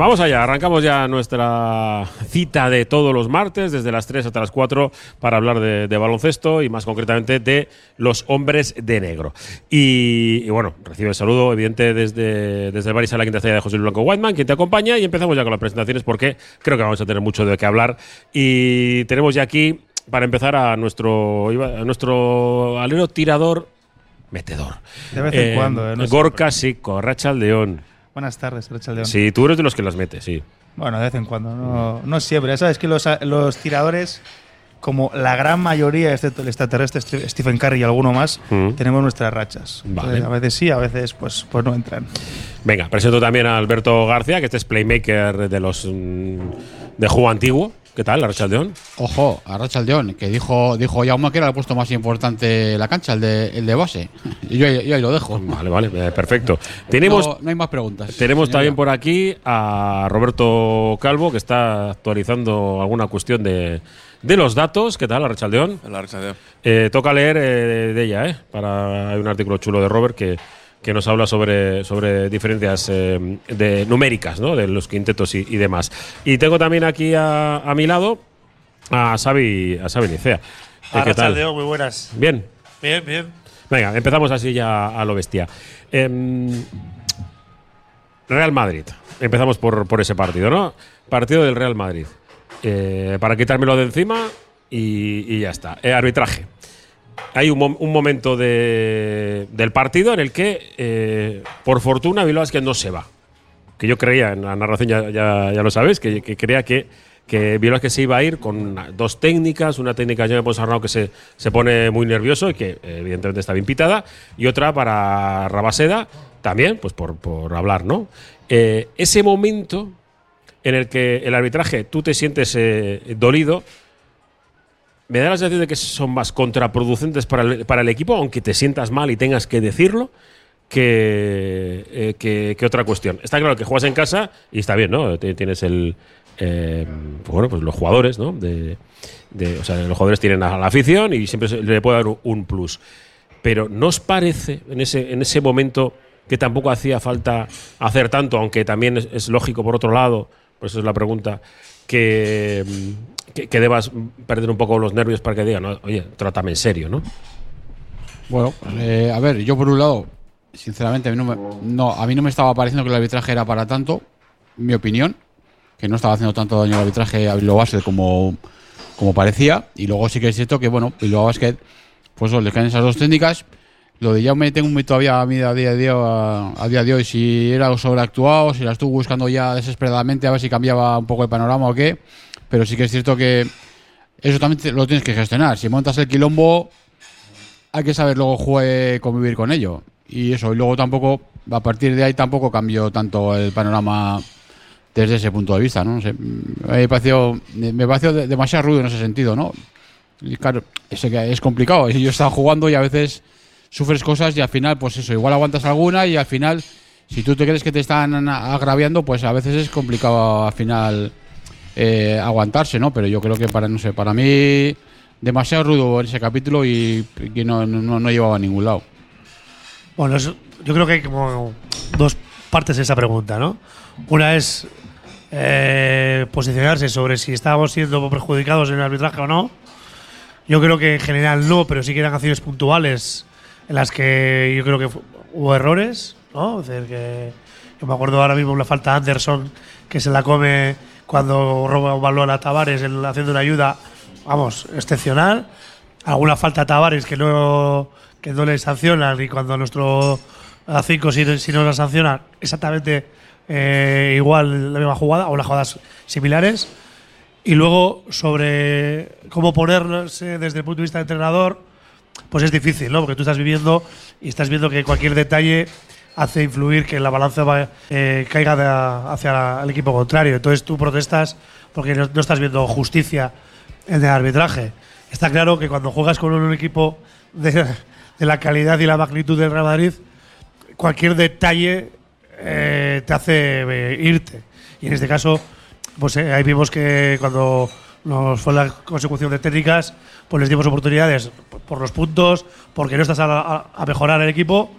Vamos allá, arrancamos ya nuestra cita de todos los martes, desde las 3 hasta las 4, para hablar de, de baloncesto y más concretamente de los hombres de negro. Y, y bueno, recibe el saludo evidente desde, desde el Bar y Sala Quinta Estrella de José Luis Blanco Whiteman, quien te acompaña, y empezamos ya con las presentaciones porque creo que vamos a tener mucho de qué hablar. Y tenemos ya aquí, para empezar, a nuestro, a nuestro alero tirador metedor. De vez en cuando, ¿eh? No Gorka Sico, Racha León. Buenas tardes, Racha León. Sí, tú eres de los que las metes, sí. Bueno, de vez en cuando, no, no siempre. Sabes que los, los tiradores, como la gran mayoría, excepto el extraterrestre Ste- Stephen Curry y alguno más, Mm. tenemos nuestras rachas. Vale. A veces sí, a veces pues, pues no entran. Venga, presento también a Alberto García, que este es playmaker de los mm, de juego antiguo. ¿Qué tal, Arrachaldeón? Ojo, a Rachaldeón, que dijo, dijo Jaume que era el puesto más importante de la cancha, el de, el de base. Y yo, ahí- yo ahí lo dejo. Vale, vale, eh, perfecto. Tenemos, no, no hay más preguntas. tenemos también por aquí a Roberto Calvo, que está actualizando alguna cuestión de, de los datos. ¿Qué tal, Arrachaldeón? La Arrachaldeón. Eh, toca leer eh, de ella, ¿eh? Para, hay un artículo chulo de Robert que, que nos habla sobre, sobre diferencias eh, de, numéricas, ¿no? De los quintetos y, y demás. Y tengo también aquí a, a mi lado a Xavi, a Xavi Nicea. Eh, ¿Qué tal? Muy buenas. Bien. Bien, bien. Venga, empezamos así ya a lo bestia. Em, Real Madrid. Empezamos por, por ese partido, ¿no? Partido del Real Madrid. Eh, para quitármelo de encima y, y ya está. Eh, arbitraje. Hay un, un momento de- del partido en el que, eh, por fortuna, Bilbao no se va. Que yo creía, en la narración ya, lo sabes, que, que creía que, que se iba a ir con dos técnicas, una técnica de Ponsarnau que se, se pone muy nervioso y que evidentemente está bien pitada, y otra para Rabaseda, también, pues por, por hablar, ¿no? Eh, ese momento en el que el arbitraje tú te sientes eh, dolido, me da la sensación de que son más contraproducentes para el, equipo, aunque te sientas mal y tengas que decirlo, que, eh, que, otra cuestión. Está claro que juegas en casa y está bien, ¿no? Tienes el. eh, bueno, pues los jugadores, ¿no? O sea, los jugadores tienen a la afición y siempre le puede dar un- plus. Pero ¿no os parece en ese, en ese momento que tampoco hacía falta hacer tanto, aunque también es, es lógico por otro lado, por eso es la pregunta, que, que, que debas perder un poco los nervios para que digan, "No, oye, trátame en serio, ¿no? Bueno, eh, a ver, yo por un lado, sinceramente, a mí, no me, no, a mí no me estaba pareciendo que el arbitraje era para tanto, mi opinión, que no estaba haciendo tanto daño al arbitraje a Bilbao Basket como, como parecía. Y luego sí que es cierto que, bueno, Bilbao Basket, pues les caen esas dos técnicas. Lo de Jaume tengo muy todavía a mí a día de hoy, a, a día de hoy si era sobreactuado, si la estuvo buscando ya desesperadamente a ver si cambiaba un poco el panorama o qué. Pero sí que es cierto que eso también lo tienes que gestionar. Si montas el quilombo, hay que saber luego jugar, convivir con ello. Y eso, y luego tampoco, a partir de ahí tampoco cambió tanto el panorama desde ese punto de vista, ¿no? No sé, me pareció, me demasiado ruido en ese sentido, ¿no? Y claro, es, es complicado. Yo estaba jugando y a veces sufres cosas y al final, pues eso, igual aguantas alguna y al final, si tú te crees que te están agraviando, pues a veces es complicado al final eh, aguantarse, ¿no? Pero yo creo que para, no sé, para mí demasiado rudo ese capítulo y que no, no, no llevaba a ningún lado. Bueno, es- yo creo que hay como dos partes de esa pregunta, ¿no? Una es eh, posicionarse sobre si estábamos siendo perjudicados en el arbitraje o no. Yo creo que en general no, pero sí que eran acciones puntuales en las que yo creo que hubo errores, ¿no? Es decir, que yo me acuerdo ahora mismo la falta de Anderson que se la come cuando roba un balón a Tavares en- haciendo una ayuda, vamos, excepcional. Alguna falta a Tavares que no, que no le sancionan y cuando nuestro a 5 si, si no la sancionan, exactamente eh, igual la misma jugada o las jugadas similares. Y luego, sobre cómo ponerse desde el punto de vista de entrenador, pues es difícil, ¿no? Porque tú estás viviendo y estás viendo que cualquier detalle hace influir que la balanza eh, caiga hacia el equipo contrario. Entonces tú protestas porque no, estás viendo justicia en el arbitraje. Está claro que cuando juegas con un equipo de, la calidad y la magnitud del Real Madrid, cualquier detalle eh, te hace eh, irte. Y en este caso, pues eh, ahí vimos que cuando nos fue la consecución de técnicas, pues les dimos oportunidades por- los puntos, porque no estás a- a mejorar el equipo,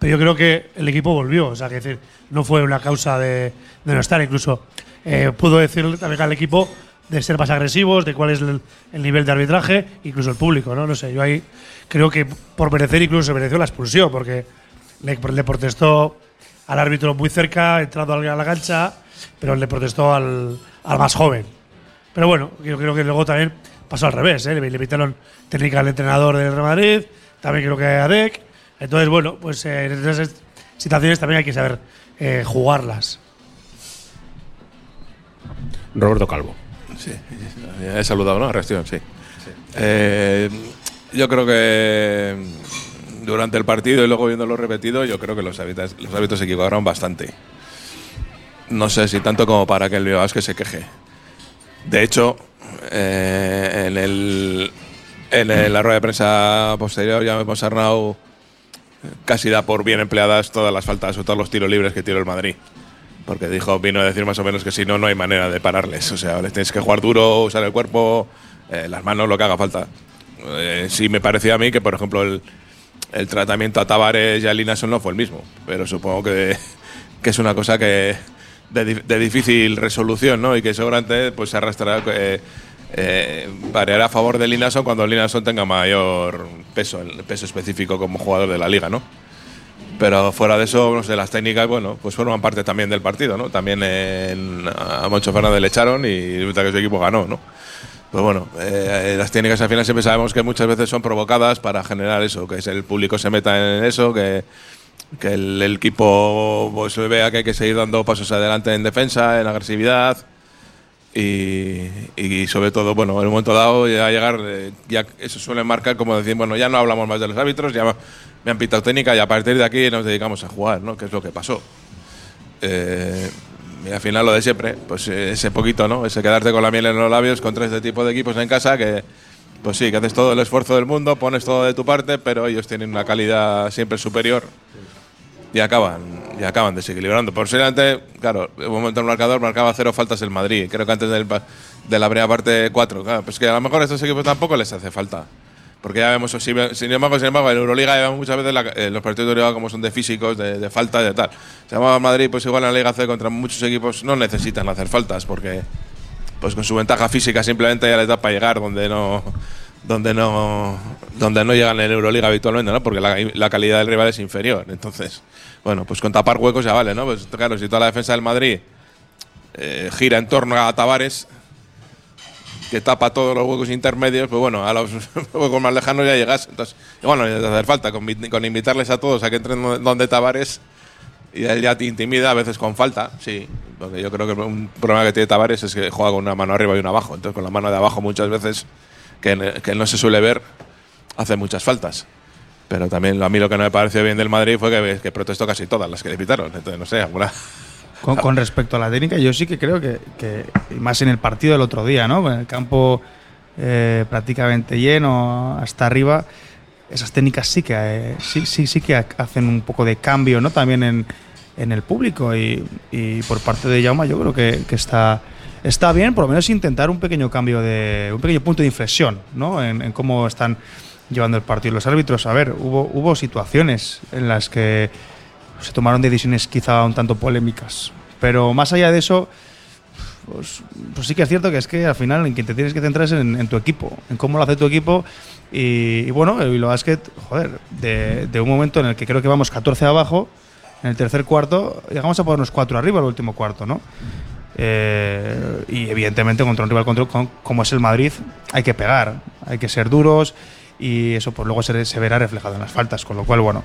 pero yo creo que el equipo volvió. O sea, que decir, no fue una causa de, de no estar. Incluso eh, pudo decirle también al equipo de ser más agresivos, de cuál es el, el nivel de arbitraje, incluso el público, ¿no? No sé, yo ahí creo que por merecer incluso se mereció la expulsión, porque le, le protestó al árbitro muy cerca, entrando a la cancha, pero le protestó al, al más joven. Pero bueno, yo creo que luego también pasó al revés, ¿eh? le, pitaron técnica al entrenador del Real Madrid, también creo que a Dec. Entonces, bueno, pues eh, en esas situaciones también hay que saber eh, jugarlas. Roberto Calvo. Sí, he saludado, ¿no? Reacción, sí. Eh, yo creo que durante el partido y luego viéndolo repetido, yo creo que los hábitos, los hábitos se equivocaron bastante. No sé si tanto como para que el Bilbao que se queje. De hecho, eh, en, el, en el- la rueda de prensa posterior ya hemos Arnau casi da por bien empleadas todas las faltas o todos los tiros libres que tiró el Madrid. Porque dijo, vino a decir más o menos que si no, no hay manera de pararles. O sea, les tienes que jugar duro, usar el cuerpo, eh, las manos, lo que haga falta. Eh, sí me parecía a mí que, por ejemplo, el, el tratamiento a Tavares y a Linason no fue el mismo. Pero supongo que, que es una cosa que de, de difícil resolución, ¿no? Y que seguramente pues, se arrastrará, eh, eh, variará a favor de Linason cuando Linason tenga mayor peso, el peso específico como jugador de la liga, ¿no? Pero fuera de eso, no sé, las técnicas, bueno, pues forman parte también del partido, ¿no? También a Moncho Fernández le echaron y resulta que su equipo ganó, ¿no? Pues bueno, eh, las técnicas al final siempre sabemos que muchas veces son provocadas para generar eso, que el público se meta en eso, que, que el, el equipo pues, vea que hay que seguir dando pasos adelante en defensa, en agresividad y, sobre todo, bueno, en un momento dado ya llegar, eh, ya eso suele marcar como decir, bueno, ya no hablamos más de los árbitros, ya me han pitado técnica y a partir de aquí nos dedicamos a jugar, ¿no? Que es lo que pasó. Eh, y al final lo de siempre, pues eh, ese poquito, ¿no? Ese quedarte con la miel en los labios contra este tipo de equipos en casa que, pues sí, que haces todo el esfuerzo del mundo, pones todo de tu parte, pero ellos tienen una calidad siempre superior y acaban, y acaban desequilibrando. Posiblemente, claro, en un momento el marcador marcaba cero faltas el Madrid, creo que antes del de la primera parte cuatro. Claro, pues que a lo mejor a estos equipos tampoco les hace falta. Porque ya vemos, sin embargo, sin embargo, en Euroliga ya vemos muchas veces la- eh, los partidos de Euroliga como son de físicos, de, de falta, de tal. Se llama Madrid, pues igual en la Liga C contra muchos equipos no necesitan hacer faltas porque pues con su ventaja física simplemente ya les da para llegar donde no donde no donde no llegan en Euroliga habitualmente, ¿no? Porque la, calidad del rival es inferior. Entonces, bueno, pues con tapar huecos ya vale, ¿no? Pues claro, si toda la defensa del Madrid eh, gira en torno a Tavares, que tapa todos los huecos intermedios, pues bueno, a los huecos más lejanos ya llegas. Entonces, bueno, no hacer falta con, con invitarles a todos a que entren donde Tavares y él ya te intimida a veces con falta, sí. Porque yo creo que un problema que tiene Tavares es que juega con una mano arriba y una abajo. Entonces, con la mano de abajo muchas veces, que, que no se suele ver, hace muchas faltas. Pero también a mí lo que no me pareció bien del Madrid fue que, que protestó casi todas las que le pitaron. Entonces, no sé, alguna. Con, con respecto a la técnica, yo sí que creo que, que- más en el partido del otro día, ¿no? Con el campo eh, prácticamente lleno hasta arriba, esas técnicas sí que eh, sí, sí, sí que ha- hacen un poco de cambio, ¿no? También en, en el público y, y por parte de Jauma yo creo que, que está está bien, por lo menos intentar un pequeño cambio de un pequeño punto de inflexión, ¿no? En, cómo están llevando el partido los árbitros. A ver, hubo hubo situaciones en las que se tomaron decisiones quizá un tanto polémicas. Pero más allá de eso, pues, pues sí que es cierto que es que al final en quien te tienes que centrar es en, tu equipo, en cómo lo hace tu equipo. Y, bueno, el Bilbao Basket, joder, de, de un momento en el que creo que vamos 14 abajo, en el tercer cuarto, llegamos a ponernos 4 arriba el último cuarto, ¿no? Eh, y evidentemente contra un rival contra- con- como es el Madrid hay que pegar, hay que ser duros y eso pues luego se, se verá reflejado en las faltas, con lo cual bueno,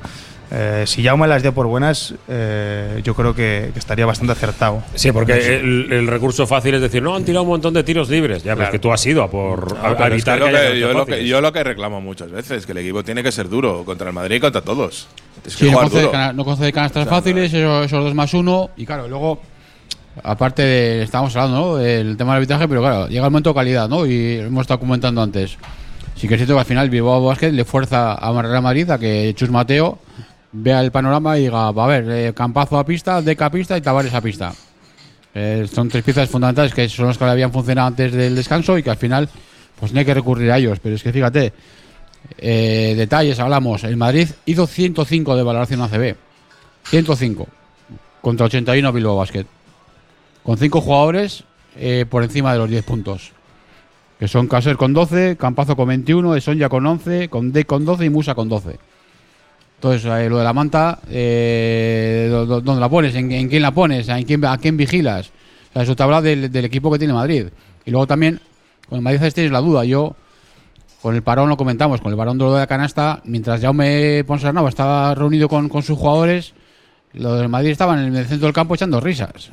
eh, si Jaume las dio por buenas, eh, yo creo que, que estaría bastante acertado. Sí, porque el, el recurso fácil es decir, no, han tirado un montón de tiros libres. Ya, pero es que tú has ido a por a, a Pero es que evitar que yo, lo yo lo que reclamo muchas veces, que el equipo tiene que ser duro contra el Madrid y contra todos. Sí, no concede, no concede canastas O sea, fáciles, esos, esos dos más uno. Y claro, luego, aparte de. Estábamos hablando, ¿no? Del tema del arbitraje, pero claro, llega el momento de calidad, ¿no? Y hemos estado comentando antes. Sí que es cierto que al final Bilbao Basket le fuerza a Real Madrid a que Chus Mateo vea el panorama y diga, va a ver, eh, Campazo a pista, Deca a pista y Tavares a pista. Eh, son tres piezas fundamentales que son las que habían funcionado antes del descanso y que al final pues hay que recurrir a ellos. Pero es que fíjate, eh, detalles, hablamos. El Madrid hizo 105 de valoración ACB. 105 contra 81 Bilbao Basket. Con 5 jugadores eh, por encima de los 10 puntos. Que son Caser con 12, Campazo con 21, Sonja con 11, con D con 12 y Musa con 12. Entonces, eh, lo de la manta, eh, ¿dónde la pones? ¿En, quién la pones? ¿En quién, ¿A quién vigilas? O sea, eso te habla del, equipo que tiene Madrid. Y luego también, con el Madrid tienes la duda. Yo, con el parón lo comentamos, con el parón de lo de la canasta, mientras Jaume Ponsarnau estaba reunido con sus jugadores, los del Madrid estaban en el centro del campo echando risas.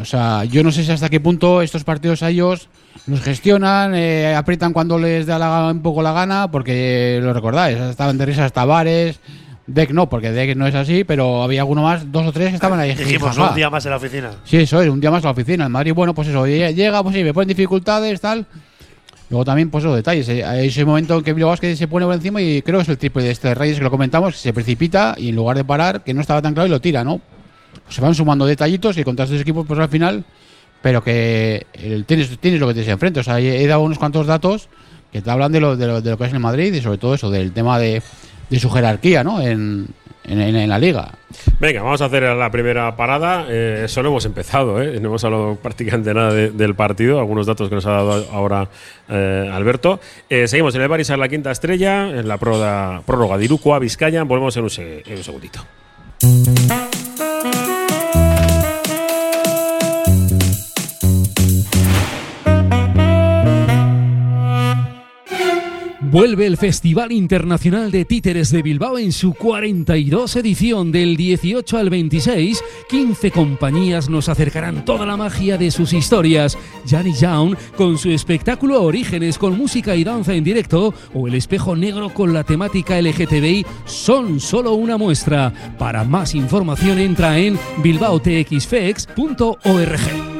O sea, yo no sé si hasta qué punto estos partidos a ellos los gestionan, eh, aprietan cuando les da la- un poco la gana, porque lo recordáis, estaban de risas Tavares, Deck no, porque Deck no es así, pero había alguno más, dos o tres que estaban ahí. Dijimos un día más en la oficina. Sí, eso es, un día más a la oficina. En Madrid, bueno, pues eso, lle- llega, pues sí, me ponen dificultades, tal. Luego también, pues esos detalles. eh, Hay ese momento en que Bilbao Basket se pone por encima y creo que es el triple de este Reyes que lo comentamos, que se precipita y en lugar de parar, que no estaba tan claro y lo tira, ¿no? Se van sumando detallitos y contra estos equipos, pues al final, pero que tienes, tienes lo que tienes enfrente. He dado unos cuantos datos que te hablan de lo, de lo, de lo que es el Madrid y sobre todo eso, del tema de, de su jerarquía, ¿no? En, en- la liga. Venga, vamos a hacer la primera parada. Eh, solo hemos empezado, ¿eh? no hemos hablado prácticamente nada de- del partido. Algunos datos que nos ha dado ahora eh, Alberto. Seguimos en el Barisar la quinta estrella, en la prórroga, de Irukoa, Vizcaya. Volvemos en un segundito. Vuelve el Festival Internacional de Títeres de Bilbao en su 42 edición del 18 al 26. 15 compañías nos acercarán toda la magia de sus historias. Janny Young con su espectáculo Orígenes con música y danza en directo o El Espejo Negro con la temática LGTBI son solo una muestra. Para más información entra en bilbaotxfex.org.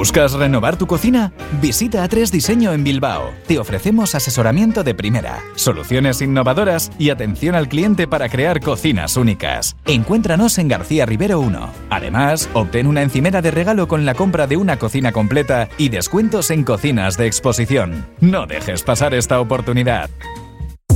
¿Buscas renovar tu cocina? Visita A3 Diseño en Bilbao. Te ofrecemos asesoramiento de primera, soluciones innovadoras y atención al cliente para crear cocinas únicas. Encuéntranos en García Rivero 1. Además, obtén una encimera de regalo con la compra de una cocina completa y descuentos en cocinas de exposición. No dejes pasar esta oportunidad.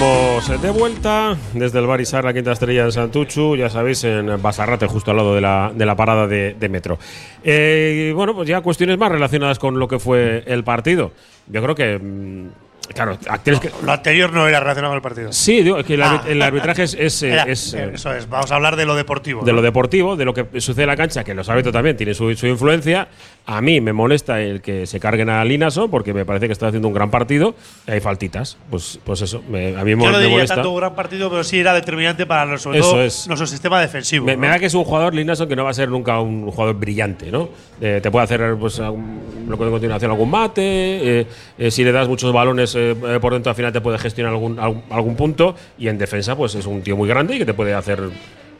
Estamos de vuelta desde el Barisar, la quinta estrella en Santuchu, ya sabéis, en Basarrate, justo al lado de la, de la parada de, metro. Eh, bueno, pues ya cuestiones más relacionadas con lo que fue el partido. Yo creo que. mm, Claro, tienes que. Lo anterior no era relacionado con el partido. Sí, digo, es que el, Ah. arbit- el arbitraje es. es, eh, Era- es, eh, eso es, vamos a hablar de lo deportivo. de ¿no? lo deportivo, de lo que sucede en la cancha, que los árbitros también tienen su, su influencia. A mí me molesta el que se carguen a Linason porque me parece que está haciendo un gran partido. y Hay faltitas. Pues, pues eso, me- a mí me, Yo no me diría molesta. tanto un gran partido, pero sí era determinante para sobre Eso todo es. nuestro sistema defensivo. Me, ¿no? me da que es un jugador, Linason, que no va a ser nunca un jugador brillante, ¿no? Eh, te puede hacer, pues, algún- lo que a continuación, algún mate. eh, eh, si le das muchos balones eh, eh, por dentro, al final te puede gestionar algún, algún, punto. Y en defensa, pues es un tío muy grande y que te puede hacer,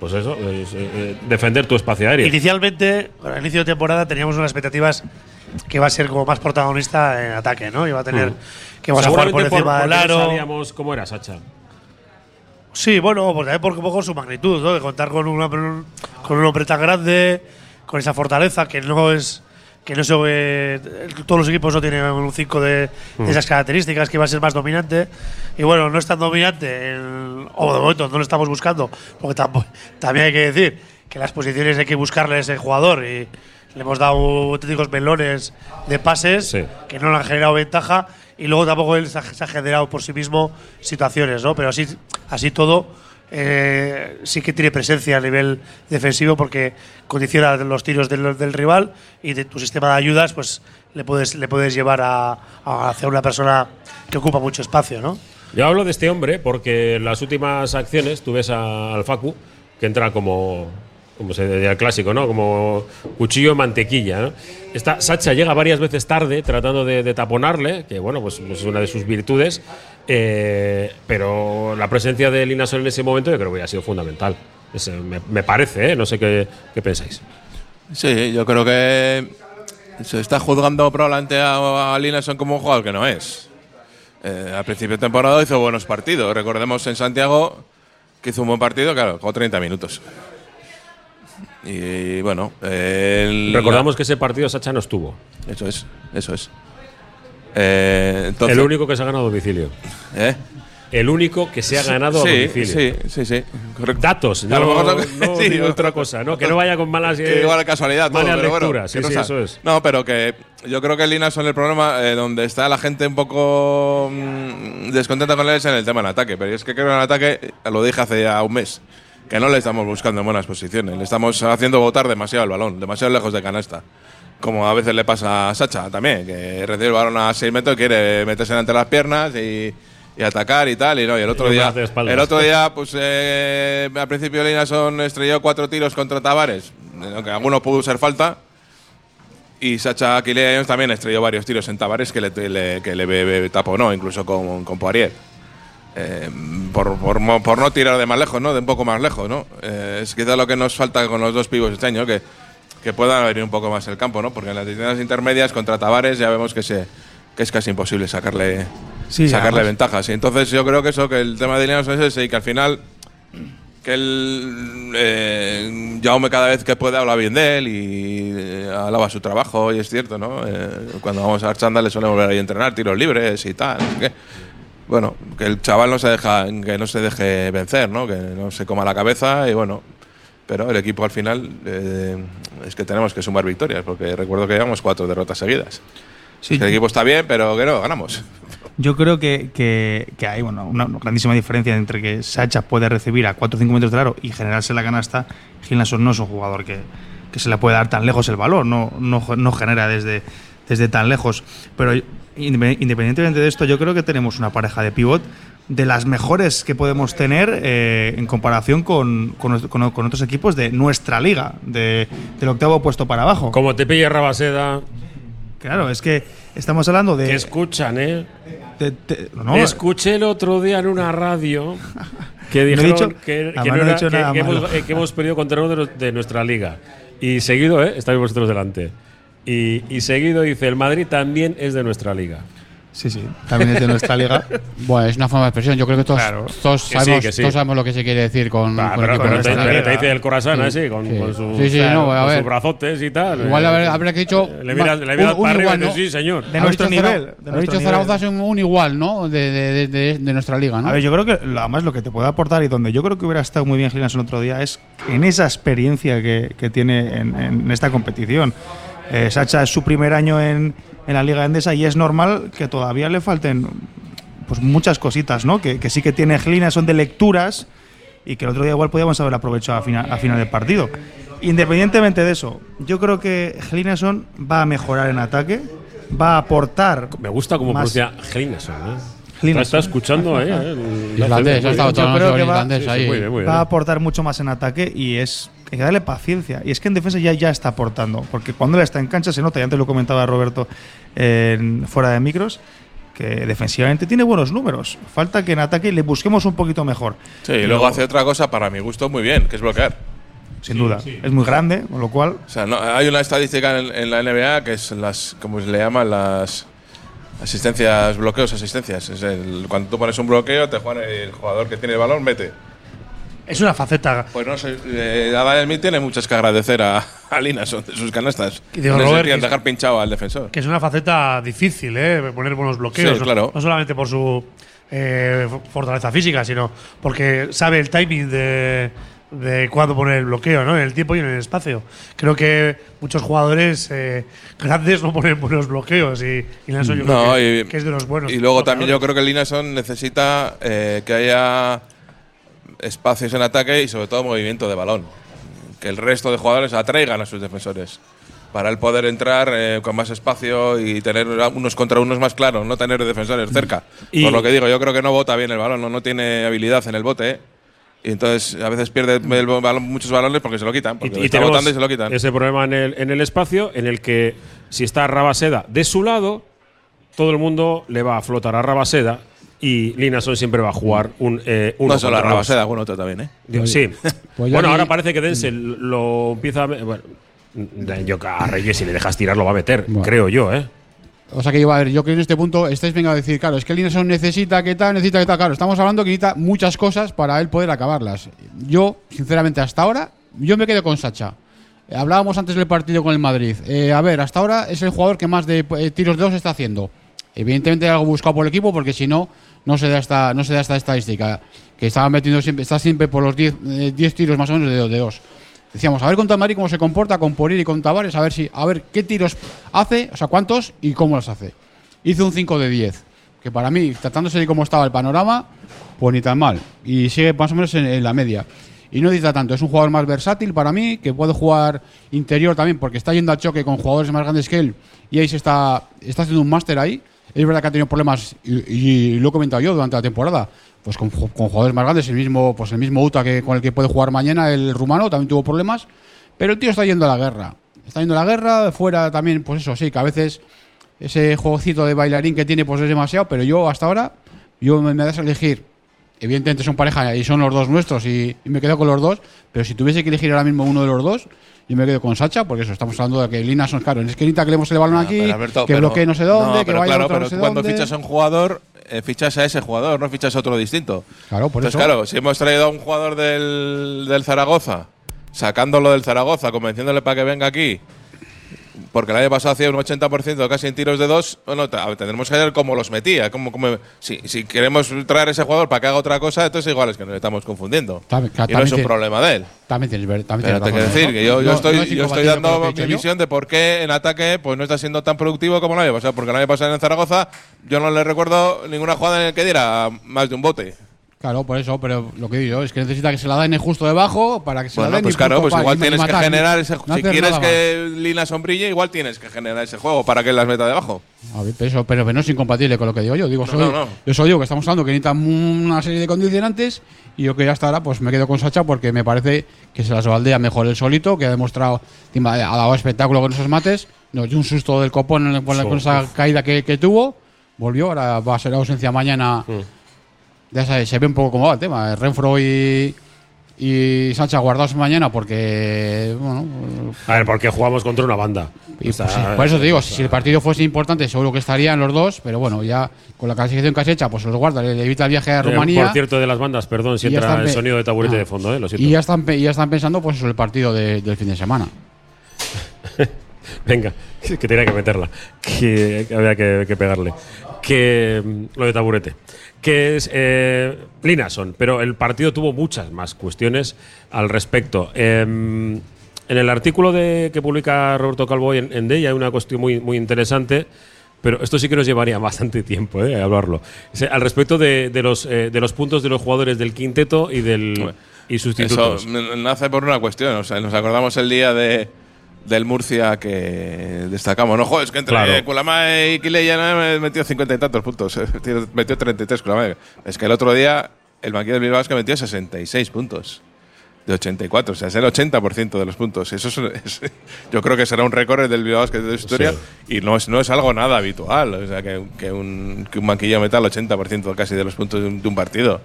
pues eso, es, eh, defender tu espacio aéreo. Inicialmente, el inicio de temporada, teníamos unas expectativas que iba a ser como más protagonista en ataque, ¿no? Iba a tener Mm. que vamos a jugar por encima del aro. sabíamos cómo era Sacha. Sí, bueno, pues también por un poco su magnitud, ¿no? De contar con, una, con un hombre tan grande, con esa fortaleza que no es. Que no se. eh, todos los equipos no tienen un 5 de, de esas características, que va a ser más dominante. Y bueno, no es tan dominante, en- o de momento no lo estamos buscando, porque tampo- también hay que decir que las posiciones hay que buscarle a ese jugador y le hemos dado auténticos melones de pases Sí. que no le han generado ventaja y luego tampoco él se ha, se ha generado por sí mismo situaciones, ¿no? Pero así, así todo eh, sí que tiene presencia a nivel defensivo porque condiciona los tiros del, del rival y de tu sistema de ayudas pues le puedes, le puedes llevar a, a hacer una persona que ocupa mucho espacio, ¿no? Yo hablo de este hombre porque en las últimas acciones tú ves al Facu que entra como, como se diría el clásico, ¿no? Como cuchillo mantequilla. Esta Sacha llega varias veces tarde tratando de, de taponarle, que bueno, pues, pues es una de sus virtudes, eh, pero la presencia de Linason en ese momento yo creo que ha sido fundamental. Ese me, me parece, ¿eh? No sé qué, qué pensáis. Sí, yo creo que se está juzgando probablemente a, a como un jugador que no es. Eh, al principio de temporada hizo buenos partidos. Recordemos en Santiago que hizo un buen partido, claro, con 30 minutos. Y bueno, el- Recordamos que ese partido Sacha no estuvo. Eso es, eso es. Eh, entonces, el único que se ha ganado a domicilio. ¿eh? El único que se ha ganado sí, a domicilio. Sí, sí, sí. Correcto. Datos, no, son- no sí, digo otra cosa, ¿no? Que no vaya con malas, Que eh, igual casualidad, todo, malas pero bueno, sí, no sí, eso es. No, pero que yo creo que el Linason el problema eh, donde está la gente un poco mm, descontenta con él es en el tema del ataque. Pero es que creo que en el ataque, eh, lo dije hace ya un mes, que no le estamos buscando en buenas posiciones. Le estamos haciendo botar demasiado el balón, demasiado lejos de canasta. Como a veces le pasa a Sacha también, que recibe el balón a 6 metros, quiere meterse entre las piernas y, y atacar y tal. Y, no, y el otro Y día, el otro día pues eh, al principio Linason estrelló cuatro tiros contra Tavares, aunque alguno pudo ser falta. Y Sacha Aquileños también estrelló varios tiros en Tavares que le, le- que le be- be- taponó, incluso con, con Poirier. Eh, por, por, por no tirar de más lejos, ¿no? De un poco más lejos, ¿no? Eh, es quizá lo que nos falta con los dos pibos este año, que, que puedan abrir un poco más el campo, ¿no? Porque en las distancias intermedias contra Tavares ya vemos que, se, que es casi imposible sacarle, Sí, sacarle ventajas. Y entonces yo creo que eso, que el tema de Linares es ese y que al final que él, eh, Jaume cada vez que puede habla bien de él y eh, alaba su trabajo y es cierto, ¿no? Eh, cuando vamos a Archanda le suele volver ahí a entrenar tiros libres y tal. Bueno, que el chaval no se deja, que no se deje vencer, ¿no? Que no se coma la cabeza y bueno. Pero el equipo al final eh, es que tenemos que sumar victorias porque recuerdo que llevamos cuatro derrotas seguidas. Sí, Es que el equipo está bien, pero que no, ganamos. Yo creo que, que- que hay bueno, una grandísima diferencia entre que Sacha puede recibir a 4 o 5 metros del aro y generarse la canasta. Gilnason no es un jugador que, que se le puede dar tan lejos el valor, no, no, no genera desde, desde tan lejos. Pero independientemente de esto, yo creo que tenemos una pareja de pivot de las mejores que podemos tener eh, en comparación con, con, nuestro- con- con otros equipos de nuestra liga, de- del octavo puesto para abajo. Como te pilla Rabaseda, Claro, es que estamos hablando de. que escuchan, ¿eh? de- de- no, Escuché el otro día en una radio que dijeron que, hemos, perdido contra uno de nuestra liga. Y seguido, ¿eh? Estáis vosotros delante. Y, y seguido dice, el Madrid también es de nuestra liga. Sí, sí, también es de nuestra liga. Bueno, es una forma de expresión. Yo creo que todos, Claro. todos, Que sí, sabemos, que sí. todos sabemos lo que se quiere decir con, Ah, con pero, equipo pero de te, nuestra pero liga. te dice el corazón Sí, así, con, sí. con sus, Sí, sí, no, a con ver. sus brazotes y tal. Igual Eh, habrá que dicho. Le miras, le miras un- un para arriba igual, y dices, ¿no? sí, señor. De nuestro nivel, ha dicho. Zaragoza es un, un igual, ¿no? De, de, de, de nuestra liga, ¿no? A ver, yo creo que lo- además lo que te puede aportar y donde yo creo que hubiera estado muy bien Gilas el otro día es en esa experiencia que, que tiene en, en esta competición. Eh, Sacha es su primer año en, en la Liga Endesa y es normal que todavía le falten pues muchas cositas, ¿no? Que, que sí que tiene Glina, son de lecturas y que el otro día igual podíamos haber aprovechado a final, a final del partido. Independientemente de eso, yo creo que Glinason va a mejorar en ataque, va a aportar. Me gusta cómo pronuncia Glineson, ¿eh? Glineson. Está escuchando ahí, ¿eh? El- Islandés, ha estado todo sí, ahí. va a aportar mucho más en ataque y es hay que darle paciencia. Y es que en defensa ya, ya está aportando, porque cuando él está en cancha se nota, y antes lo comentaba Roberto en- fuera de micros, que defensivamente tiene buenos números. Falta que en ataque le busquemos un poquito mejor. Sí, y luego hace otra cosa para mi gusto muy bien, que es bloquear. Sin duda. Es muy grande, con lo cual. O sea, no- hay una estadística en, en la NBA que es las, como se le llaman las Asistencias, bloqueos, asistencias. Es el- cuando tú pones un bloqueo, te juegan el jugador que tiene el balón, mete. Es una faceta. Pues no sé, eh, Smith tiene muchas que agradecer a, a Linason de sus canastas. Y digo, Robert, que- dejar pinchado al defensor. Que es una faceta difícil, ¿eh? Poner buenos bloqueos. Sí, no- claro. No solamente por su eh, fortaleza física, sino porque sabe el timing de, de cuándo poner el bloqueo, ¿no? En el tiempo y en el espacio. Creo que muchos jugadores eh, grandes no ponen buenos bloqueos y, y Nelson yo creo No, que, y, que es de los buenos. y luego también yo creo que Linason necesita eh, que haya espacios en ataque y sobre todo movimiento de balón. Que el resto de jugadores atraigan a sus defensores. Para él poder entrar eh, con más espacio y tener unos contra unos más claros, no tener defensores cerca. Y- Por lo que digo, yo creo que no bota bien el balón, no, no tiene habilidad en el bote. Y entonces a veces pierde el balón- muchos balones porque se lo quitan. Porque Y, y está tenemos y se lo quitan. ese problema en el, en el espacio en el que si está Rabaseda de su lado, todo el mundo le va a flotar a Rabaseda y Linason siempre va a jugar un eh, uno no solo. Rabaseda, algún otro también, ¿eh? Digo, sí. Pues bueno, ahora parece que Denzel lo empieza a. Bueno, yo a Reyes, si le dejas tirar, lo va a meter, Bueno. creo yo, ¿eh? O sea que yo, a ver, yo creo que en este punto estáis venga a decir, claro, es que Lineson necesita que tal, necesita que tal. Claro, estamos hablando que necesita muchas cosas para él poder acabarlas. Yo, sinceramente, hasta ahora, yo me quedo con Sacha. Eh, Hablábamos antes del partido con el Madrid. Eh, a ver, hasta ahora es el jugador que más de eh, tiros de dos está haciendo. Evidentemente hay algo buscado por el equipo porque si no, no se da esta, no se da esta estadística. Que estaba metiendo siempre, está siempre por los 10 eh, 10 tiros más o menos de, de dos. Decíamos, a ver contra el Madrid cómo se comporta con Porir y con Tavares, a ver si, a ver qué tiros hace, o sea, cuántos y cómo los hace. Hizo un 5 de 10, que para mí, tratándose de cómo estaba el panorama, pues ni tan mal. Y sigue más o menos en, la media. Y no necesita tanto, es un jugador más versátil para mí, que puede jugar interior también, porque está yendo a choque con jugadores más grandes que él, y ahí se está, está haciendo un máster ahí. Es verdad que ha tenido problemas, y, y lo he comentado yo durante la temporada, pues con, con jugadores más grandes, el mismo, pues el mismo Uta que con el que puede jugar mañana, el rumano, también tuvo problemas, pero el tío está yendo a la guerra. Está yendo a la guerra, fuera también, pues eso, sí, que a veces ese juegocito de bailarín que tiene pues es demasiado, pero yo hasta ahora, yo me, me das a elegir. Evidentemente son pareja y son los dos nuestros y, y me quedo con los dos, pero si tuviese que elegir ahora mismo uno de los dos, yo me quedo con Sacha, porque eso, estamos hablando de que Lina son claro, es que necesita que le demos el balón aquí, Alberto, que pero- bloquee no sé dónde, que pero vaya claro, otro pero no sé cuando dónde. fichas a un jugador, eh, fichas a ese jugador, no fichas a otro distinto. Claro, por Entonces, eso. claro, si hemos traído a un jugador del, del Zaragoza, sacándolo del Zaragoza, convenciéndole para que venga aquí, porque el año pasado hacía un 80% casi en tiros de dos, bueno, tendremos que ver cómo los metía. Cómo, cómo- si, si queremos traer a ese jugador para que haga otra cosa, entonces igual es que nos estamos confundiendo. También- y no es un problema de él. También tienes, ver- también Pero tienes te quiero razón, decir que yo, yo No- estoy, no es yo estoy dando mi yo. visión de por qué en ataque pues no está siendo tan productivo como el año pasado. Porque el año pasado en Zaragoza yo no le recuerdo ninguna jugada en la que diera más de un bote. Claro, por eso, pero lo que digo yo es que necesita que se la den justo debajo para que se la Bueno, den. pues y claro, pues igual tienes que generar ese no Si quieres que Lina sombrille, igual tienes que generar ese juego para que las meta debajo. A ver, pero, eso, pero, pero no es incompatible con lo que digo yo. Digo, No, soy, no. Yo soy que estamos hablando que necesitan una serie de condicionantes y yo que ya hasta ahora pues me quedo con Sacha porque me parece que se las baldea mejor el solito, que ha demostrado, ha dado espectáculo con esos mates, nos dio un susto del copón con, la- con esa caída que, que tuvo, volvió, ahora va a ser ausencia mañana. Ya se, se ve un poco cómo va el tema. Renfro y, y Sacha guardados mañana porque, bueno, A ver, porque jugamos contra una banda. y O sea, pues sí, por eso te digo, o sea, si el partido fuese importante, seguro que estarían los dos, pero bueno, ya con la clasificación que has hecha, pues los guarda, le, evita el viaje a eh, Rumanía. Por cierto, de las bandas, perdón si entra el sonido de taburete Ah. de fondo, ¿eh? Lo siento. y ya están, ya están pensando, pues eso, el partido de- del fin de semana. Venga, que tenía que meterla. Que, que había que, que pegarle. Que mm, lo de taburete. Que es eh, Linason, pero el partido tuvo muchas más cuestiones al respecto. Em, en el artículo de, que publica Roberto Calvo en, en DEI hay una cuestión muy, muy interesante. Pero esto sí que nos llevaría bastante tiempo eh, hablarlo. O sea, al respecto de, de los, eh, de los puntos de los jugadores del quinteto y del y sustitutos. Eso nace por una cuestión. O sea, nos acordamos el día de, del Murcia que destacamos. No, joder, es que entre Claro. Kulamae y Kileyana me metió cincuenta y tantos puntos. Metió 33 Kulamae. Es que el otro día el banquillo del Bilbao es que metió 66 puntos. De 84, o sea, es el 80% de los puntos. Eso es, es- yo creo que será un récord del Bilbao Basket de historia y no es, no es algo nada habitual. O sea, que, que un, que un banquillo meta el 80% casi de los puntos de un, de un partido.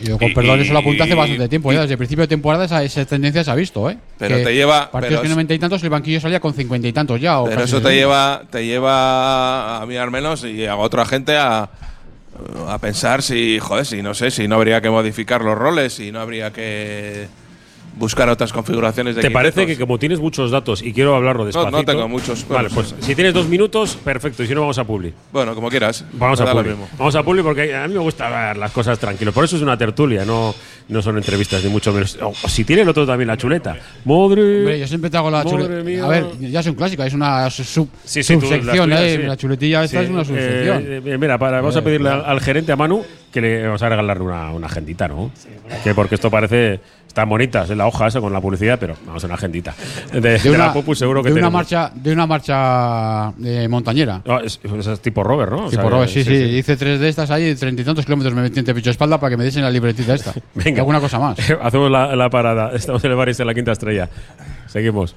Yo con perdón, eso lo apunté hace bastante tiempo. y- ya desde el principio de temporada esa, esa tendencia se ha visto, ¿eh? Pero Que te lleva- Partidos que noventa y tantos, el banquillo salía con cincuenta y tantos ya. o Pero eso te lleva, te lleva a mí al menos y a otra gente a, a pensar si, joder, si no sé, si no habría que modificar los roles, si no habría que buscar otras configuraciones de ¿Te parece que como tienes muchos datos y quiero hablarlo despacito? tengo muchos, Vale, pues si tienes dos minutos, perfecto. Y si no, vamos a Publi. Bueno, como quieras. Vamos a Publi. mismo. Vamos a Publi porque a mí me gusta ver las cosas tranquilos. Por eso es una tertulia, no, no son entrevistas ni mucho menos. O, si tiene el otro también la chuleta. Madre. Hombre, yo siempre te hago la chuleta. mía. A ver, ya es un clásico, es una su- sub- Sí, sí, tú, subsección, tuyas, ¿eh? sí. La chuletilla esta Sí, es una subsección. eh, eh, mira, para, vamos a pedirle al, al gerente, a Manu, que le vamos a regalarle una, una agendita, ¿no? que porque esto parece. Están bonitas en la hoja esa con la publicidad, pero vamos a una agendita. De, de la Popu seguro que de una marcha de una marcha eh, montañera. Ah, es, es tipo Robert, ¿no? O Tipo sea, Robert, sí, sí, Hice tres de estas ahí, treinta y tantos kilómetros me metí entre pecho y espalda para que me diesen la libretita esta. Venga. Y alguna cosa más. Hacemos la, la parada. Estamos en el Baris de la quinta estrella. Seguimos.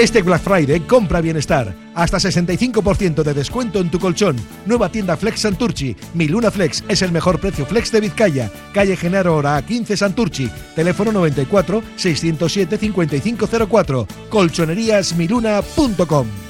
Este Black Friday compra bienestar. Hasta 65% de descuento en tu colchón. Nueva tienda Flex Santurchi. Mi Luna Flex es el mejor precio Flex de Vizcaya. Calle Genaro Hora 15 Santurchi. Teléfono 94 607 5504. Colchoneríasmiluna.com.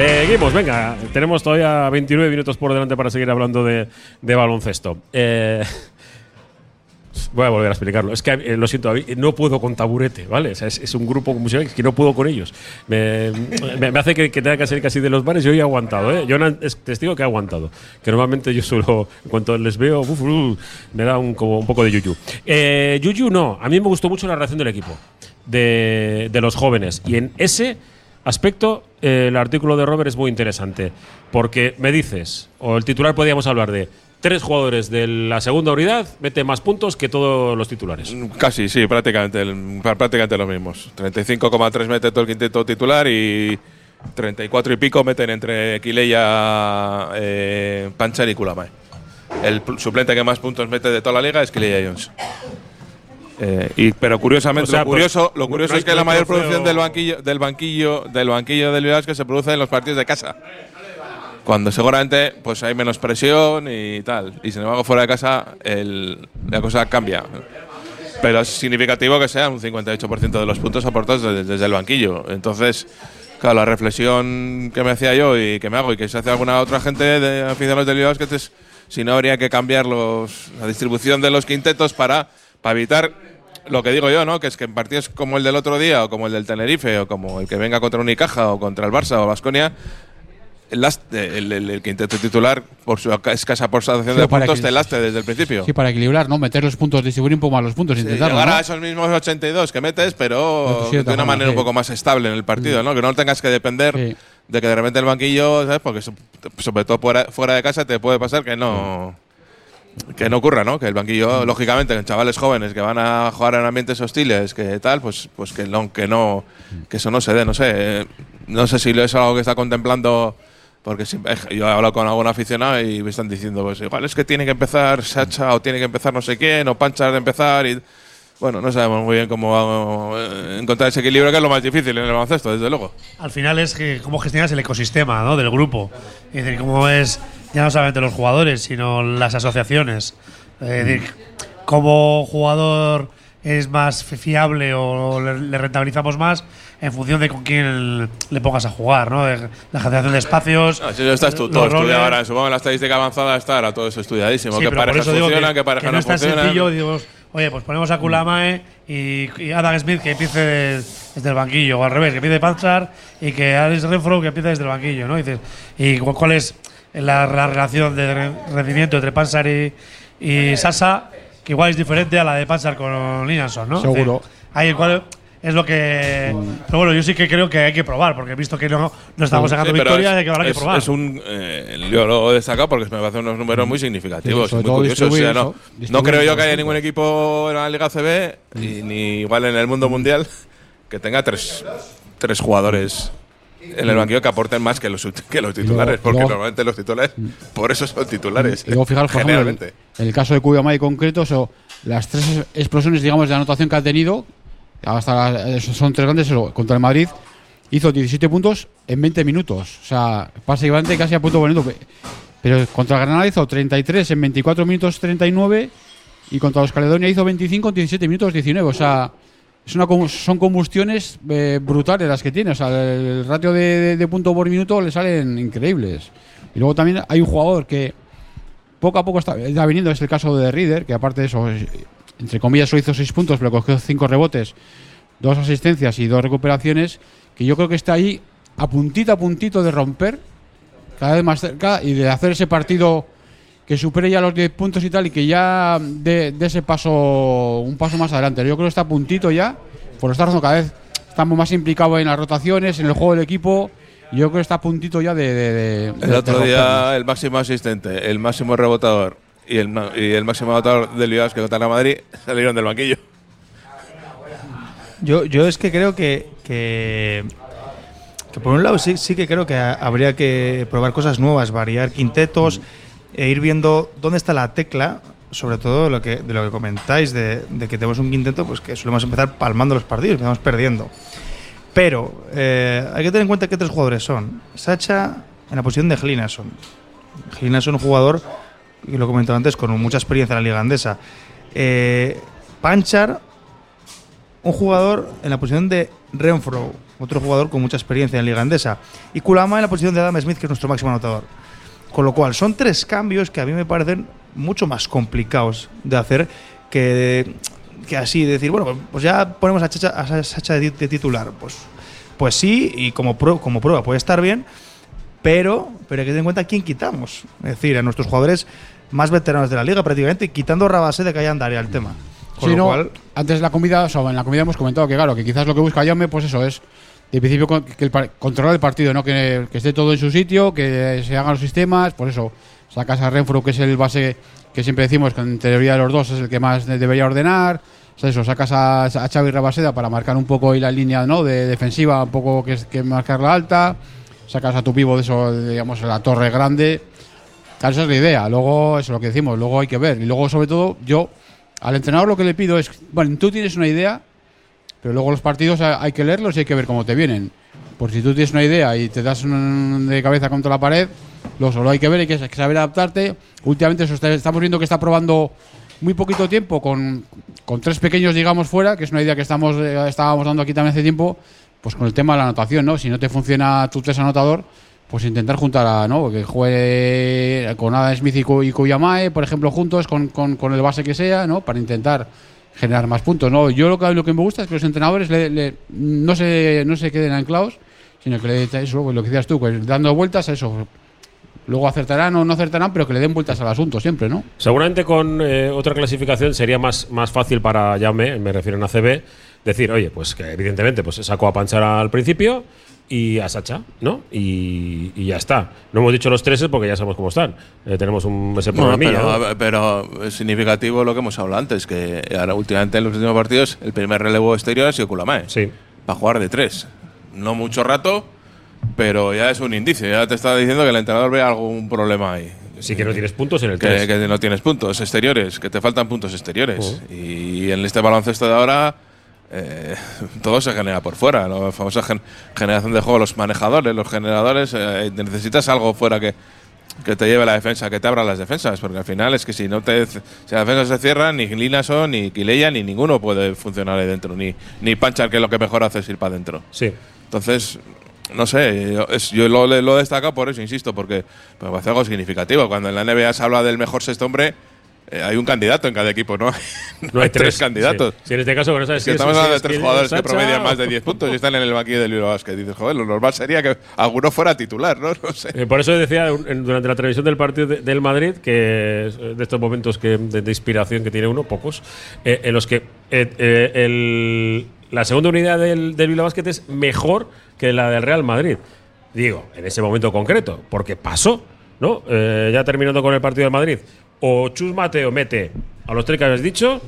Seguimos, venga. Tenemos todavía 29 minutos por delante para seguir hablando de, baloncesto. Eh, voy a volver a explicarlo. Es que eh, lo siento, no puedo con taburete, ¿vale? Es, un grupo musical que no puedo con ellos. Me, hace que, tenga que salir casi de los bares. Yo he aguantado, ¿eh? Yo es testigo que he aguantado. Que normalmente yo suelo, en cuanto les veo, me da un, como un poco de yuyu. Eh, yuyu no, a mí me gustó mucho la reacción del equipo, de los jóvenes. Y en ese aspecto, eh, el artículo de Robert es muy interesante. Porque me dices, o el titular podríamos hablar de tres jugadores de la segunda unidad meten más puntos que todos los titulares. Casi, sí, prácticamente, prácticamente los mismos. 35,3 mete todo el quinteto titular y 34 y pico meten entre Kileya, eh, Pancher y Kulamae. El pl- suplente que más puntos mete de toda la liga es Kileya Jones. Eh, y, pero curiosamente, O sea, lo curioso, pues, lo curioso no es que la mayor producción del banquillo, del banquillo, del banquillo del Bilbao que se produce en los partidos de casa. Cuando seguramente pues hay menos presión y tal. Y sin embargo, fuera de casa el- la cosa cambia. Pero es significativo que sean un 58% de los puntos aportados desde, desde el banquillo. Entonces, claro, la reflexión que me hacía yo y que me hago y que se hace alguna otra gente de aficionados del Bilbao es si no habría que cambiar los, la distribución de los quintetos para, para evitar lo que digo yo, ¿no? Que es que en partidos como el del otro día o como el del Tenerife o como el que venga contra Unicaja o contra el Barça o Basconia el, el, el- el quinteto titular, por su escasa porcentación Sí, de puntos, te lastre desde el principio. Sí, para equilibrar, ¿no? Meter los puntos, distribuir un poco más los puntos, Sí, intentarlo. llegar ¿no? a esos mismos 82 que metes, pero de una manera un sí. poco más estable en el partido, ¿no? Que no tengas que depender de que de repente el banquillo, ¿sabes? Porque so- sobre todo fuera, fuera de casa te puede pasar que no que no ocurra, ¿no? Que el banquillo, lógicamente, en chavales jóvenes que van a jugar en ambientes hostiles, que tal, pues, pues que no, que no, que eso no se dé, no sé, eh, no sé si es algo que está contemplando, porque siempre- yo he hablado con algún aficionado y me están diciendo, pues igual es que tiene que empezar Sacha o tiene que empezar no sé quién o Panchar de empezar y bueno, no sabemos muy bien cómo eh, encontrar ese equilibrio que es lo más difícil en el baloncesto, desde luego. Al final es que cómo gestionas el ecosistema ¿no? del grupo. Es decir, cómo es ya no solamente los jugadores, sino las asociaciones. Es decir, cómo jugador es más fi- fiable o le, rentabilizamos más en función de con quién le pongas a jugar, ¿no? La generación de espacios. No, si eso está todo estudiado ahora, supongo que la estadística avanzada está ahora todo eso estudiadísimo. Sí, por parejas funcionan, que, qué parejas que no no es tan funcionan. sencillo. Digo, oye, pues ponemos a Kulamae y, y Adam Smith que empiece des- desde el banquillo, o al revés, que empiece Panchar y que Alex Renfro que empiece desde el banquillo, ¿no? Y, dices, ¿y cu- cuál es la, la relación de re- rendimiento entre Panchar y, y Sasa? Que igual es diferente a la de Panchar con Linanson, ¿no? Decir, Seguro. ahí cuál es lo que. Pero bueno, yo sí que creo que hay que probar, porque he visto que no, no estamos Sí, sacando pero victorias, es- hay que habrá que probar. Es un, eh, yo lo he destacado porque me parecen unos números muy significativos, Sí, muy curiosos. O sea, distribuir no, no creo yo que haya ningún equipo en la Liga CB, y ni igual en el mundo mundial, que tenga tres, tres jugadores en el banquillo que aporten más que los, que los titulares, luego- porque luego- normalmente los titulares, por eso son titulares. Y luego fijaros, por ejemplo, generalmente. en el caso de Cuyamay concreto, so, las tres explosiones, digamos, de anotación que ha tenido, hasta son tres grandes, contra el Madrid, hizo 17 puntos en 20 minutos. O sea, básicamente casi a punto bonito. Pero contra Granada hizo 33 en 24 minutos 39 y contra los Caledonia hizo 25 en 17 minutos 19. O sea, son combustiones eh, brutales las que tiene. O sea, el ratio de, de- punto por minuto le salen increíbles. Y luego también hay un jugador que poco a poco está, está viniendo, es el caso de Reader, que aparte de eso, es- entre comillas, solo hizo 6 puntos, pero cogió 5 rebotes, dos asistencias y dos recuperaciones, que yo creo que está ahí a puntito a puntito de romper, cada vez más cerca, y de hacer ese partido que supere ya los 10 puntos y tal, y que ya dé ese paso, un paso más adelante. Yo creo que está a puntito ya, por estar cada vez estamos más implicados en las rotaciones, en el juego del equipo, y yo creo que está a puntito ya de... de- de- El de otro día el máximo asistente, el máximo rebotador y el, y el máximo anotador del Bilbao que contra Madrid salieron del banquillo. Yo, yo es que creo que, que, por un lado sí, sí que creo que ha- habría que probar cosas nuevas, variar quintetos e ir viendo dónde está la tecla, sobre todo de lo que, de lo que comentáis, de, que tenemos un quinteto pues que solemos empezar palmando los partidos, empezamos perdiendo. Pero eh, hay que tener en cuenta que tres jugadores son. Sacha en la posición de Glinason. Glinason es un jugador, y lo he antes, con mucha experiencia en la liga andesa. Eh, Panchar, un jugador en la posición de Renfro, otro jugador con mucha experiencia en liga andesa. Y Kulama en la posición de Adam Smith, que es nuestro máximo anotador. Con lo cual, son tres cambios que a mí me parecen mucho más complicados de hacer que, que así, decir, bueno, pues ya ponemos a Sacha, a Sacha de, de titular. Pues, pues sí, y como, pro- como prueba puede estar bien, pero, pero hay que tener en cuenta quién quitamos. Es decir, a nuestros jugadores más veteranos de la liga prácticamente, quitando Rabase de que haya andaría el tema. Con Sí, lo no, cual, antes de la comida, o sea, en la comida hemos comentado que claro, que quizás lo que busca Jaume, pues eso es de principio que el controlar el partido, ¿no? Que, que esté todo en su sitio, que se hagan los sistemas, por eso sacas a Renfro, que es el base que siempre decimos que en teoría de los dos es el que más de- debería ordenar. O sea, eso, sacas a, a Xavi Rabaseda para marcar un poco ahí la línea ¿no? de defensiva, un poco que, es- que marcarla alta. Sacas a tu pivo de eso, digamos, la torre grande. Claro, esa es la idea. Luego, eso es lo que decimos, luego hay que ver. Y luego, sobre todo, yo al entrenador lo que le pido es, bueno, tú tienes una idea, pero luego los partidos ha- hay que leerlos y hay que ver cómo te vienen. Por si tú tienes una idea y te das de cabeza contra la pared, lo solo hay que ver, hay que saber adaptarte. Últimamente eso está- estamos viendo que está probando muy poquito tiempo con, con tres pequeños, digamos, fuera, que es una idea que estamos eh, estábamos dando aquí también hace tiempo, pues con el tema de la anotación, ¿no? Si no te funciona tu tres anotador, pues intentar juntar a, ¿no? Que juegue con Adam Smith y, Kuyamae, por ejemplo, juntos, con, con- el base que sea, ¿no? Para intentar generar más puntos, ¿no? Yo lo que, lo que me gusta es que los entrenadores le- no, se, no se queden anclados, sino que le eso, pues lo que decías tú, pues dando vueltas a eso. Luego acertarán o no acertarán, pero que le den vueltas al asunto siempre, ¿no? Seguramente con eh, otra clasificación sería más, más fácil para Jaume, me refiero en ACB, decir, oye, pues que evidentemente pues sacó a Panchar al principio y a Sacha, ¿no? Y, y ya está. No hemos dicho los tres porque ya sabemos cómo están. Eh, tenemos un, ese problemilla, pero, ¿no? pero es significativo lo que hemos hablado antes, que ahora últimamente en los últimos partidos el primer relevo exterior ha sido Kulamae. Sí. Para jugar de tres. No mucho rato, pero ya es un indicio. Ya te está diciendo que el entrenador ve algún problema ahí. Sí que no tienes puntos en el que, 3. que no tienes puntos exteriores, que te faltan puntos exteriores. Y en este baloncesto de ahora eh, todo se genera por fuera. La famosa gen- generación de juego, los manejadores, los generadores, eh, necesitas algo fuera que, que te lleve la defensa, que te abra las defensas, porque al final es que si no te si las defensas se cierran, ni Linaso, ni Kileya, ni ninguno puede funcionar ahí dentro, ni, ni Panchar, que lo que mejor hace es ir para adentro. Sí. Entonces, no sé, yo, es- yo lo, lo he destacado por eso, insisto, porque me parece algo significativo. Cuando en la NBA se habla del mejor sexto hombre, eh, hay un candidato en cada equipo, ¿no? No hay tres tres candidatos. Sí. Sí, en este caso, que no sabes Es que si estamos si hablando de es tres jugadores que promedian más de 10 puntos y están en el banquillo del Bilbao Basket. Dices, joder, lo normal sería que alguno fuera titular, ¿no? No sé. Eh, por eso decía durante la televisión del partido de- del Madrid que eh, de estos momentos que, de, de inspiración que tiene uno, pocos, eh, en los que el- la segunda unidad del, del Basket es mejor que la del Real Madrid. Digo, en ese momento concreto, porque pasó, ¿no? Eh, ya terminando con el partido del Madrid. O Chus Mateo mete a los tres que habéis dicho,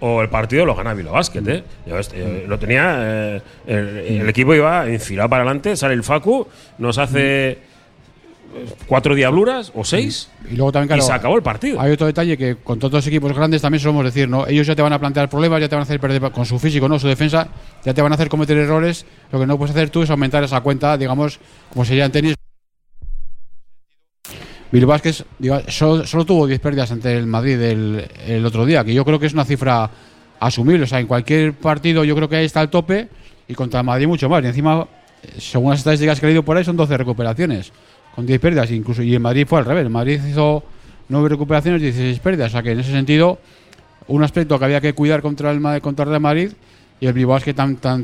o el partido lo gana Bilbao Basket, ¿eh? Yo eh, lo tenía. eh, el, el equipo iba enfilado para adelante, sale el Facu, nos hace eh, cuatro diabluras o seis. Y luego también, claro, y se acabó el partido. Hay otro detalle que con todos los equipos grandes también solemos decir, ¿no? Ellos ya te van a plantear problemas, ya te van a hacer perder con su físico, ¿no? Su defensa, ya te van a hacer cometer errores. Lo que no puedes hacer tú es aumentar esa cuenta, digamos, como sería en tenis. Digo, solo, solo tuvo 10 pérdidas ante el Madrid el, otro día, que yo creo que es una cifra asumible. O sea, en cualquier partido yo creo que ahí está el tope y contra el Madrid mucho más. Y encima, eh, según las estadísticas que he leído por ahí, son 12 recuperaciones con 10 pérdidas. Incluso, y en Madrid fue al revés. El Madrid hizo 9 recuperaciones, 16 pérdidas. O sea, que en ese sentido, un aspecto que había que cuidar contra el, contra el Madrid y el Bilbao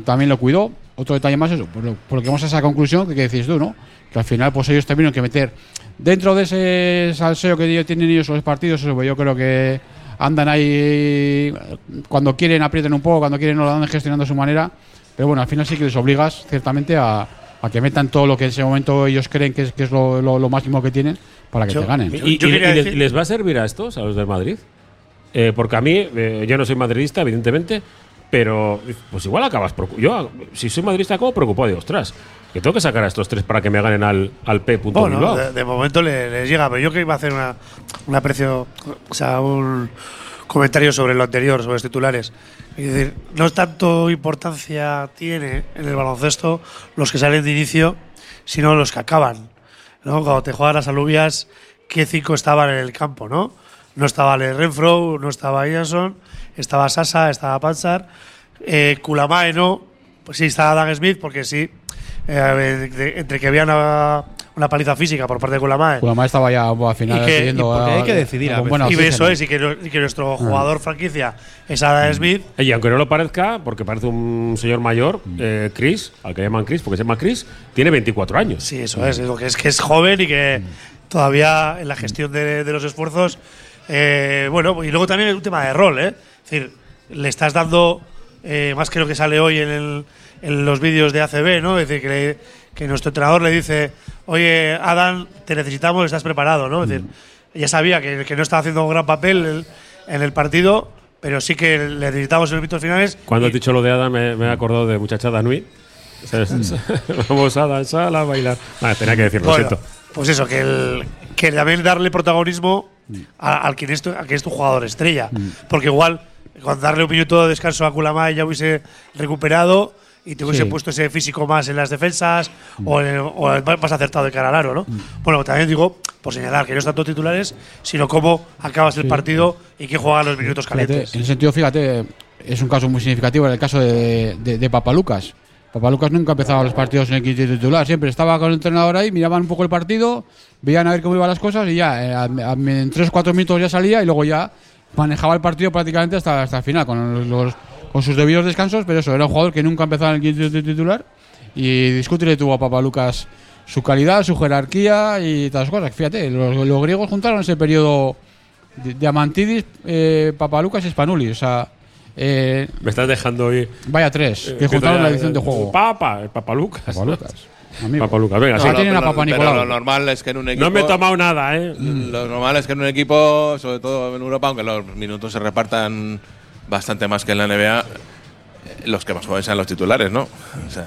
también lo cuidó. Otro detalle más eso, por lo, por lo que vamos a esa conclusión que, que decís tú, ¿no? Que al final pues ellos tuvieron que meter dentro de ese salseo que ellos tienen ellos los partidos, eso, pues yo creo que andan ahí cuando quieren aprieten un poco, cuando quieren no lo andan gestionando a su manera, pero bueno, al final sí que les obligas ciertamente a, a que metan todo lo que en ese momento ellos creen que es, que es lo, lo- lo máximo que tienen para que Yo- te ganen. ¿Y, y- y les, y les va a servir a estos, a los del Madrid? Eh, porque a mí, eh, yo no soy madridista, evidentemente, pero pues igual acabas. Yo, si soy madridista, acabo preocupado. Digo, ostras, que tengo que sacar a estos tres para que me ganen al, al P. Bueno, Bilbao. de, de momento le- les llega, pero yo que iba a hacer una, un aprecio, o sea, un comentario sobre lo anterior, sobre los titulares. Es decir, no es tanto importancia tiene en el baloncesto los que salen de inicio, sino los que acaban. ¿no? Cuando te juegan las alubias, ¿qué cinco estaban en el campo? No, no estaba Le Renfro, no estaba Ianson, estaba Sasa, estaba Panzar, eh, Kulamae no, pues sí estaba Dan Smith, porque sí, eh, de- entre que había una, una paliza física por parte de Kulamae. Kulamae estaba ya bueno, al final a- hay que decidir a buena Y eso es, y que, y que nuestro jugador franquicia es Adam Smith. Y aunque no lo parezca, porque parece un señor mayor, eh, Chris, al que llaman Chris, porque se llama Chris, tiene 24 años. Sí, eso es, digo que es que es joven y que todavía en la gestión de, de los esfuerzos. Eh, bueno, y luego también es un tema de rol, ¿eh? Es decir, le estás dando eh, más que lo que sale hoy en, el- en los vídeos de ACB, ¿no? Es decir, que, le- que nuestro entrenador le dice, oye, Adam, te necesitamos, estás preparado, ¿no? Es decir, ya sabía que, que no estaba haciendo un gran papel el- en el partido, pero sí que le necesitamos en los minutos finales. Cuando has dicho lo de Adam, me, me he acordado de muchachada Nui. Vamos a danzar, a bailar. Tenía que decirlo, lo Bueno, siento. Pues eso, que, el, que también darle protagonismo a- al que es tu, a que es tu jugador estrella. Porque igual, con darle un minuto de descanso a Kulamae ya hubiese recuperado y te hubiese Sí. puesto ese físico más en las defensas o, en el- o el más acertado de cara al aro, ¿no? Bueno, también digo, por señalar que no es tanto titulares, sino cómo acabas el partido y quién juega los minutos Fíjate, calientes. en ese sentido, fíjate, es un caso muy significativo en el caso de, de, de Papalucas. Papalucas nunca empezaba los partidos en el quinto titular, siempre estaba con el entrenador ahí, miraban un poco el partido, veían a ver cómo iban las cosas y ya, eh, en tres o cuatro minutos ya salía y luego ya manejaba el partido prácticamente hasta, hasta el final, con, los, con sus debidos descansos, pero eso, era un jugador que nunca empezaba en el quinto titular Y discútele tú a Papa Lucas su calidad, su jerarquía y todas las cosas. Fíjate, los, griegos juntaron ese periodo de- Diamantidis, eh, Papalucas y Spanulis. O sea, eh, Me estás dejando hoy. vaya tres, Eh, que juntaron la edición de juego. Papa, el Papa Lucas. Papa Lucas. amigo. Papa Lucas, venga, No, sí. Ahí tienen a pero- Papa pero Nicolau. lo normal es que en un equipo. No me he tomado nada, ¿eh? Lo normal es que en un equipo, sobre todo en Europa, aunque los minutos se repartan bastante más que en la NBA, eh, los que más juegan sean los titulares, ¿no? O sea,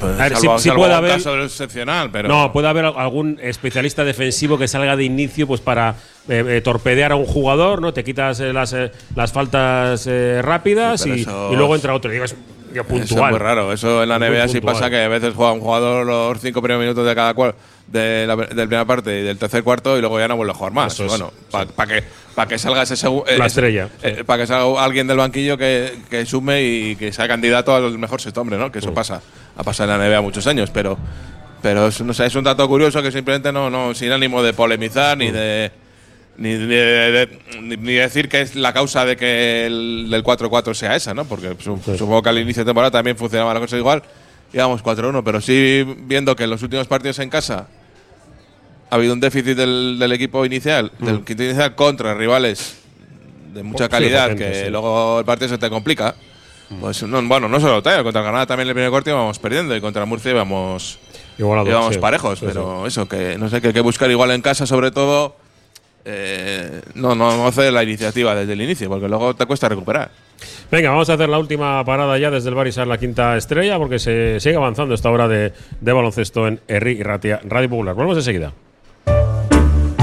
pues, A ver, salvo- si- si puede haber- caso excepcional, pero No, puede haber algún especialista defensivo que salga de inicio pues para eh, eh, torpedear a un jugador, ¿no? Te quitas eh, las, eh, las faltas eh, rápidas Sí, y, eso y luego entra otro. Digo, es digo, Eso puntual. es muy raro. Eso en la Muy NBA sí puntual. pasa que a veces juega un jugador los cinco primeros minutos de cada cual de la, de la primera parte y del tercer cuarto y luego ya no vuelve a jugar más. Eso bueno, para que para que salga ese La ese- estrella, eh, para que salga alguien del banquillo que, que sume y que sea candidato al mejor sexto hombre, ¿no? Que eso pasa, ha pasado en la NBA muchos años, pero pero es, no sé, es un dato curioso que simplemente no, no sin ánimo de polemizar ni de ni, ni de, ni- ni decir que es la causa de que el del 4-4 sea esa, ¿no? Porque su- supongo que al inicio de temporada también funcionaba la cosa igual. Íbamos 4-1, pero sí viendo que en los últimos partidos en casa ha habido un déficit del, del equipo inicial, del quinto inicial contra rivales de mucha calidad, que sí. luego el partido se te complica. Pues no, bueno, no solo tal, contra Granada también en el primer corte íbamos perdiendo y contra Murcia íbamos, sí. parejos, pero eso, que no sé, que hay que buscar igual en casa sobre todo. Eh, no, no, hacer la iniciativa desde el inicio, porque luego te cuesta recuperar. Venga, vamos a hacer la última parada ya desde el Barisar, la quinta estrella, porque se sigue avanzando esta hora de, de baloncesto en Herri y Radio Popular. Volvemos enseguida.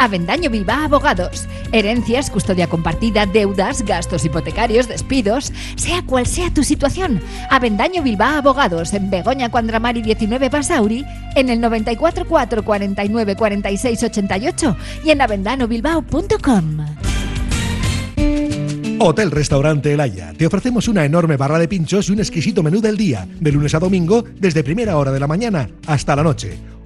Avendaño Bilbao Abogados. Herencias, custodia compartida, deudas, gastos hipotecarios, despidos, sea cual sea tu situación. Avendaño Bilbao Abogados en Begoña Cuandramari 19 Basauri, en el 94 4 49 46 88 y en avendanobilbao.com. Hotel Restaurante El Haya. Te ofrecemos una enorme barra de pinchos y un exquisito menú del día, de lunes a domingo, desde primera hora de la mañana hasta la noche.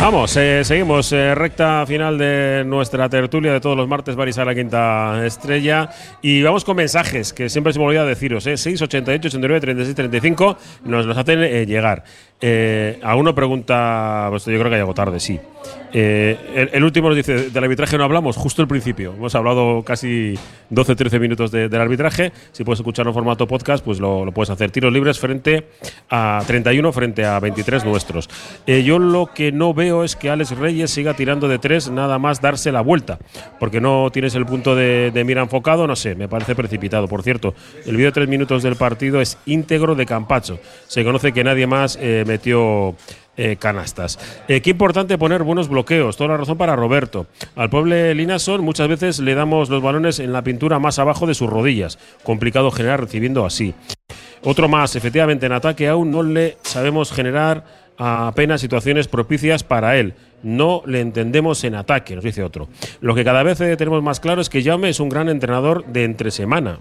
Vamos, eh, seguimos, eh, recta final de nuestra tertulia de todos los martes, Barisar la quinta estrella. Y vamos con mensajes, que siempre se me olvida deciros, eh, 688 89 36 35, nos los hacen eh, llegar. Eh, alguno pregunta, pues yo creo que llegado tarde, sí. Eh, el, el último nos dice, del arbitraje no hablamos, justo el principio. Hemos hablado casi 12-13 minutos de- del arbitraje. Si puedes escucharlo en formato podcast, pues lo, lo puedes hacer. Tiros libres frente a 31, frente a 23 nuestros. Yo lo que no veo es que Alex Reyes siga tirando de tres, nada más darse la vuelta. Porque no tienes el punto de, mira enfocado, no sé, me parece precipitado. Por cierto, el vídeo de tres minutos del partido es íntegro de Campacho. Se conoce que nadie más eh, metió eh, canastas. Eh, qué importante poner buenos bloqueos, toda la razón para Roberto. Al pobre Linason muchas veces le damos los balones en la pintura más abajo de sus rodillas. Complicado generar recibiendo así. Otro más, efectivamente, en ataque aún no le sabemos generar apenas situaciones propicias para él. No le entendemos en ataque, nos dice otro. Lo que cada vez eh, tenemos más claro es que Jaume es un gran entrenador de entre semana.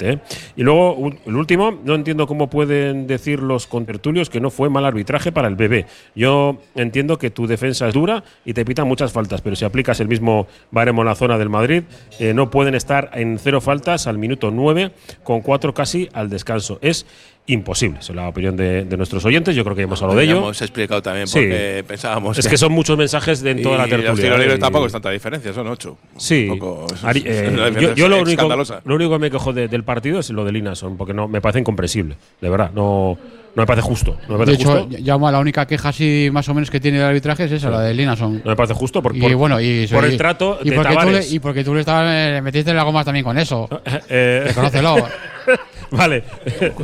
¿Eh? Y luego, el último, no entiendo cómo pueden decir los contertulios que no fue mal arbitraje para el bebé. Yo entiendo que tu defensa es dura y te pitan muchas faltas, pero si aplicas el mismo baremo en la zona del Madrid, eh, no pueden estar en cero faltas al minuto 9 con cuatro casi al descanso. Es imposible. Esa es la opinión de, de nuestros oyentes. Yo creo que hemos hablado de ello. hemos explicado también Sí. porque pensábamos Es que son muchos mensajes de en toda la tertulia. Los tiros libres ¿eh? tampoco es tanta diferencia, son ocho. Sí. Un poco- es- Ari- es eh, yo, lo, único, lo único que me quejo de- del partido es lo de Linason, porque no me parece incomprensible. De verdad, no, no me parece justo. No me De hecho, la única queja así más o menos que tiene el arbitraje es esa, la de Linason. No me parece justo por, Y por- bueno, y por y- el trato y de porque, tú le, y porque tú le estabas, eh, metiste en la goma también con eso. Eh, Reconócelo. vale.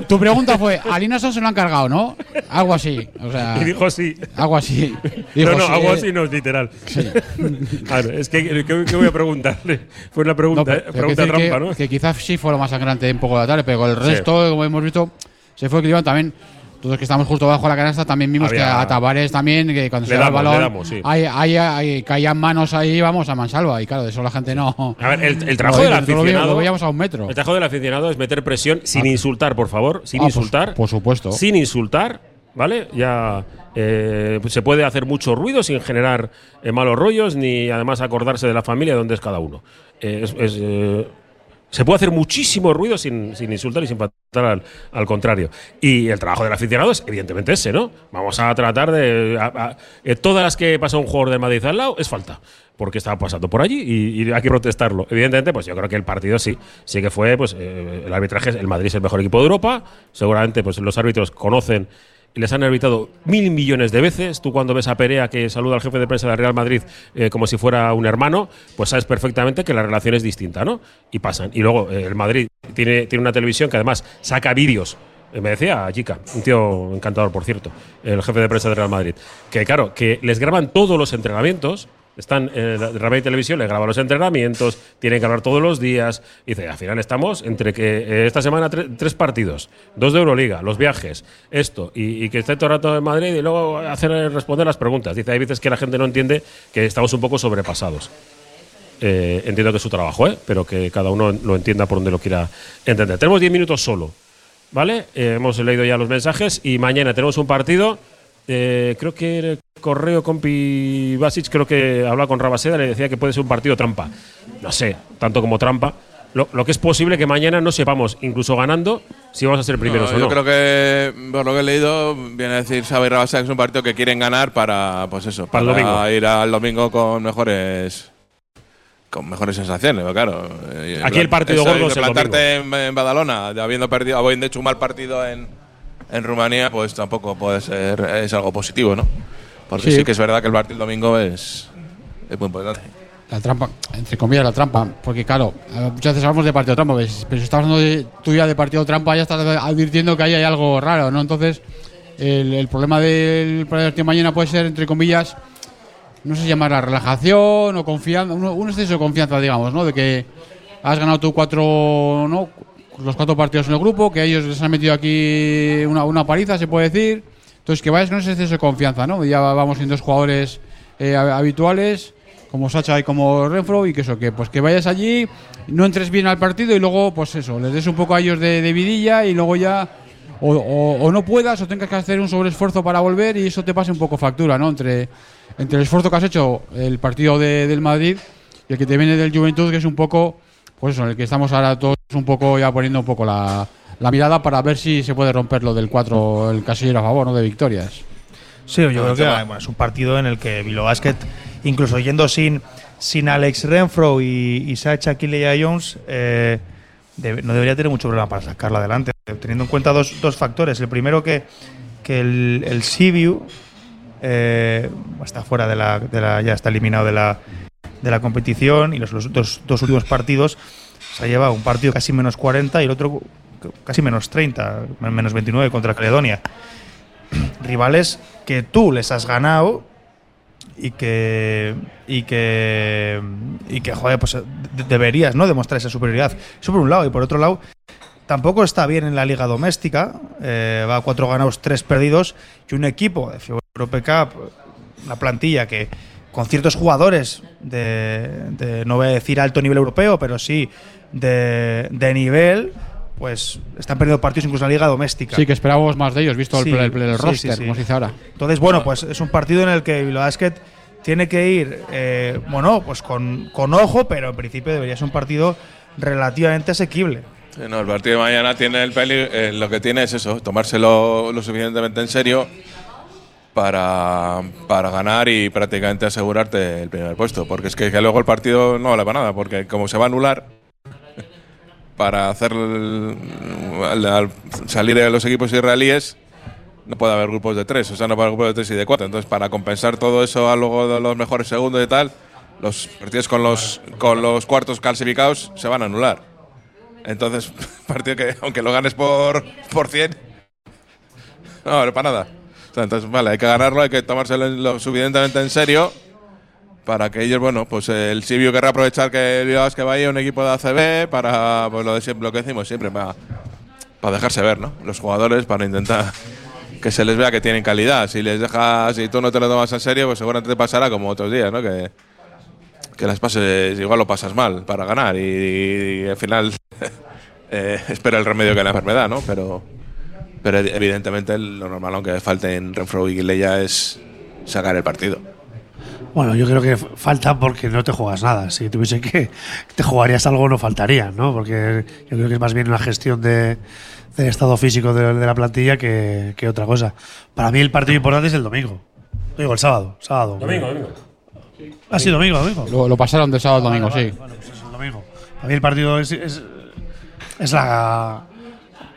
Tu pregunta fue, a Linason se lo han cargado, ¿no? Algo así. O sea, Y dijo sí. Algo así. Dijo, no, no, sí, algo así no es literal. Claro, es que, ¿qué, voy a preguntarle? Fue una pregunta, No, pero- eh, pero pregunta trampa, que, ¿no? que quizás sí fue lo más sangrante un poco de la tarde, pero con el Sí. resto, como hemos visto, se fue equilibrando también. Todos que estamos justo bajo la canasta también vimos Había- que a Tavares también, que cuando se da el balón, sí. hay, hay- hay- caían manos ahí, vamos, a mansalva. Y claro, de eso la gente no. A ver, el, el trabajo del aficionado. Lo veíamos a un metro. El trabajo del aficionado es meter presión sin Ah. insultar, por favor. Sin Ah, pues, insultar. por supuesto. Sin insultar, ¿vale? Ya eh, se puede hacer mucho ruido sin generar eh, malos rollos ni además acordarse de la familia de dónde es cada uno. Eh, es- es, se puede hacer muchísimo ruido sin, sin insultar y sin faltar al, al contrario. Y el trabajo del aficionado es evidentemente ese, ¿no? Vamos a tratar de. eh, todas las que pasa un jugador de Madrid al lado es falta. Porque estaba pasando por allí y, y hay que protestarlo. Evidentemente, pues yo creo que el partido sí. Sí que fue, pues eh, el arbitraje, el Madrid es el mejor equipo de Europa. Seguramente, pues los árbitros conocen les han arbitrado mil millones de veces. Tú cuando ves a Perea que saluda al jefe de prensa del Real Madrid eh, como si fuera un hermano, pues sabes perfectamente que la relación es distinta, ¿no? Y pasan. Y luego eh, el Madrid tiene, tiene una televisión que además saca vídeos. Eh, Me decía Chica, un tío encantador, por cierto, el jefe de prensa del Real Madrid, que claro, que les graban todos los entrenamientos. Están en la Real Televisión, les graban los entrenamientos, tienen que hablar todos los días. Y dice, al final estamos entre que eh, esta semana tre- tres partidos, dos de Euroliga, los viajes, esto, y, y que esté todo el rato en Madrid y luego hacer eh, responder las preguntas. Dice, hay veces que la gente no entiende que estamos un poco sobrepasados. Eh, entiendo que es su trabajo, ¿eh? pero que cada uno lo entienda por donde lo quiera entender. Tenemos 10 minutos solo, ¿vale? Hemos leído ya los mensajes y mañana tenemos un partido. creo que correo compi Basic, creo que hablaba con Rabaseda, le decía que puede ser un partido trampa. No sé, tanto como trampa. Lo, lo que es posible que mañana no sepamos, incluso ganando, si vamos a ser primeros No, o yo no. creo que, por lo que he leído, viene a decir Xavi Rabasa que es un partido que quieren ganar para, pues eso, Para domingo. ir al domingo con mejores con mejores sensaciones, claro. eh, Aquí el partido eso gordo es el plantarte en, en Badalona, habiendo perdido, habiendo hecho un mal partido en, en Rumanía, pues tampoco puede ser es algo positivo, ¿no? Porque Sí. sí, que es verdad que el partido el domingo es, es muy importante. La trampa, entre comillas, la trampa. Porque, claro, muchas veces hablamos de partido trampa, pero si pero si estás hablando de, tú ya de partido trampa, ya estás advirtiendo que ahí hay algo raro, ¿no? Entonces, el, el problema del partido de mañana puede ser, entre comillas, no sé si llamarla relajación o confianza, un, un exceso de confianza, digamos, ¿no? De que has ganado tú cuatro, ¿no? Los cuatro partidos en el grupo, que ellos les han metido aquí una, una paliza, se puede decir. Entonces, que vayas con ese exceso de confianza, ¿no? Ya vamos siendo dos jugadores eh, hab- habituales, como Sacha y como Renfro, y que eso, que pues que vayas allí, no entres bien al partido y luego, pues eso, les des un poco a ellos de, de vidilla y luego ya o, o- o no puedas o tengas que hacer un sobreesfuerzo para volver y eso te pase un poco factura, ¿no? Entre, entre el esfuerzo que has hecho el partido de- del Madrid y el que te viene del Juventud, que es un poco, pues eso, en el que estamos ahora todos un poco ya poniendo un poco la, la mirada para ver si se puede romper lo del 4, el casillero a favor, ¿no? De victorias. Sí, yo No, creo que bueno, es un partido en el que Bilbao Basket, incluso yendo sin, sin Alex Renfro y, y Sacha Kilea Jones, eh, debe- no debería tener mucho problema para sacarlo adelante. Teniendo en cuenta dos, dos factores. El primero, que, que el, el Sibiu eh, está fuera de la, de la- ya está eliminado de la, de la competición y los, los dos, dos últimos partidos se ha llevado un partido casi menos 40 y el otro casi menos 30, menos 29 contra Caledonia. Rivales que tú les has ganado y que y que y que joder pues de- deberías no demostrar esa superioridad. Eso por un lado y por otro lado tampoco está bien en la liga doméstica eh, va a cuatro ganados tres perdidos y un equipo de FIBA Europe Cup una plantilla que con ciertos jugadores de, de, no voy a decir alto nivel europeo, pero sí de, de nivel, pues están perdiendo partidos incluso en la liga doméstica. Sí, que esperábamos más de ellos, visto Sí, el, el, el roster, sí, sí. como se dice ahora. Entonces, bueno, pues es un partido en el que Bilbao Basket tiene que ir, eh, bueno, pues con, con ojo, pero en principio debería ser un partido relativamente asequible. Sí, no, el partido de mañana tiene el peligro, eh, lo que tiene es eso, tomárselo lo suficientemente en serio para, para ganar y prácticamente asegurarte el primer puesto. Porque es que, que luego el partido no vale para nada, porque como se va a anular para hacer el- al, al salir de los equipos israelíes, no puede haber grupos de tres, o sea, no puede haber grupos de tres y de cuatro. Entonces, para compensar todo eso a luego de los mejores segundos y tal, los partidos con los, con los cuartos clasificados se van a anular. Entonces, partido que, aunque lo ganes por, por 100, no para nada. Entonces, vale, hay que ganarlo, hay que tomárselo lo suficientemente en serio para que ellos, bueno, pues el Sibiu querrá aprovechar que el que vaya un equipo de ACB para, pues lo, de lo que decimos siempre, para, para dejarse ver, ¿no? Los jugadores, para intentar que se les vea que tienen calidad. Si les dejas, si tú no te lo tomas en serio, pues seguramente te pasará como otros días, ¿no? Que, que las pases, igual lo pasas mal para ganar y, al final eh, espera el remedio que la enfermedad, ¿no? Pero, pero evidentemente lo normal, aunque falten Renfro y Guileya, es sacar el partido. Bueno, yo creo que falta porque no te juegas nada. Si tuviese que te jugarías algo, no faltaría, ¿no? Porque yo creo que es más bien una gestión de, del estado físico de, de la plantilla que, que otra cosa. Para mí el partido importante es el domingo. Digo, el sábado. sábado. Domingo, domingo. Ah, sí, domingo, domingo. Lo, lo pasaron de sábado al domingo, sí. pues es el domingo. Para mí el partido es, es, es la,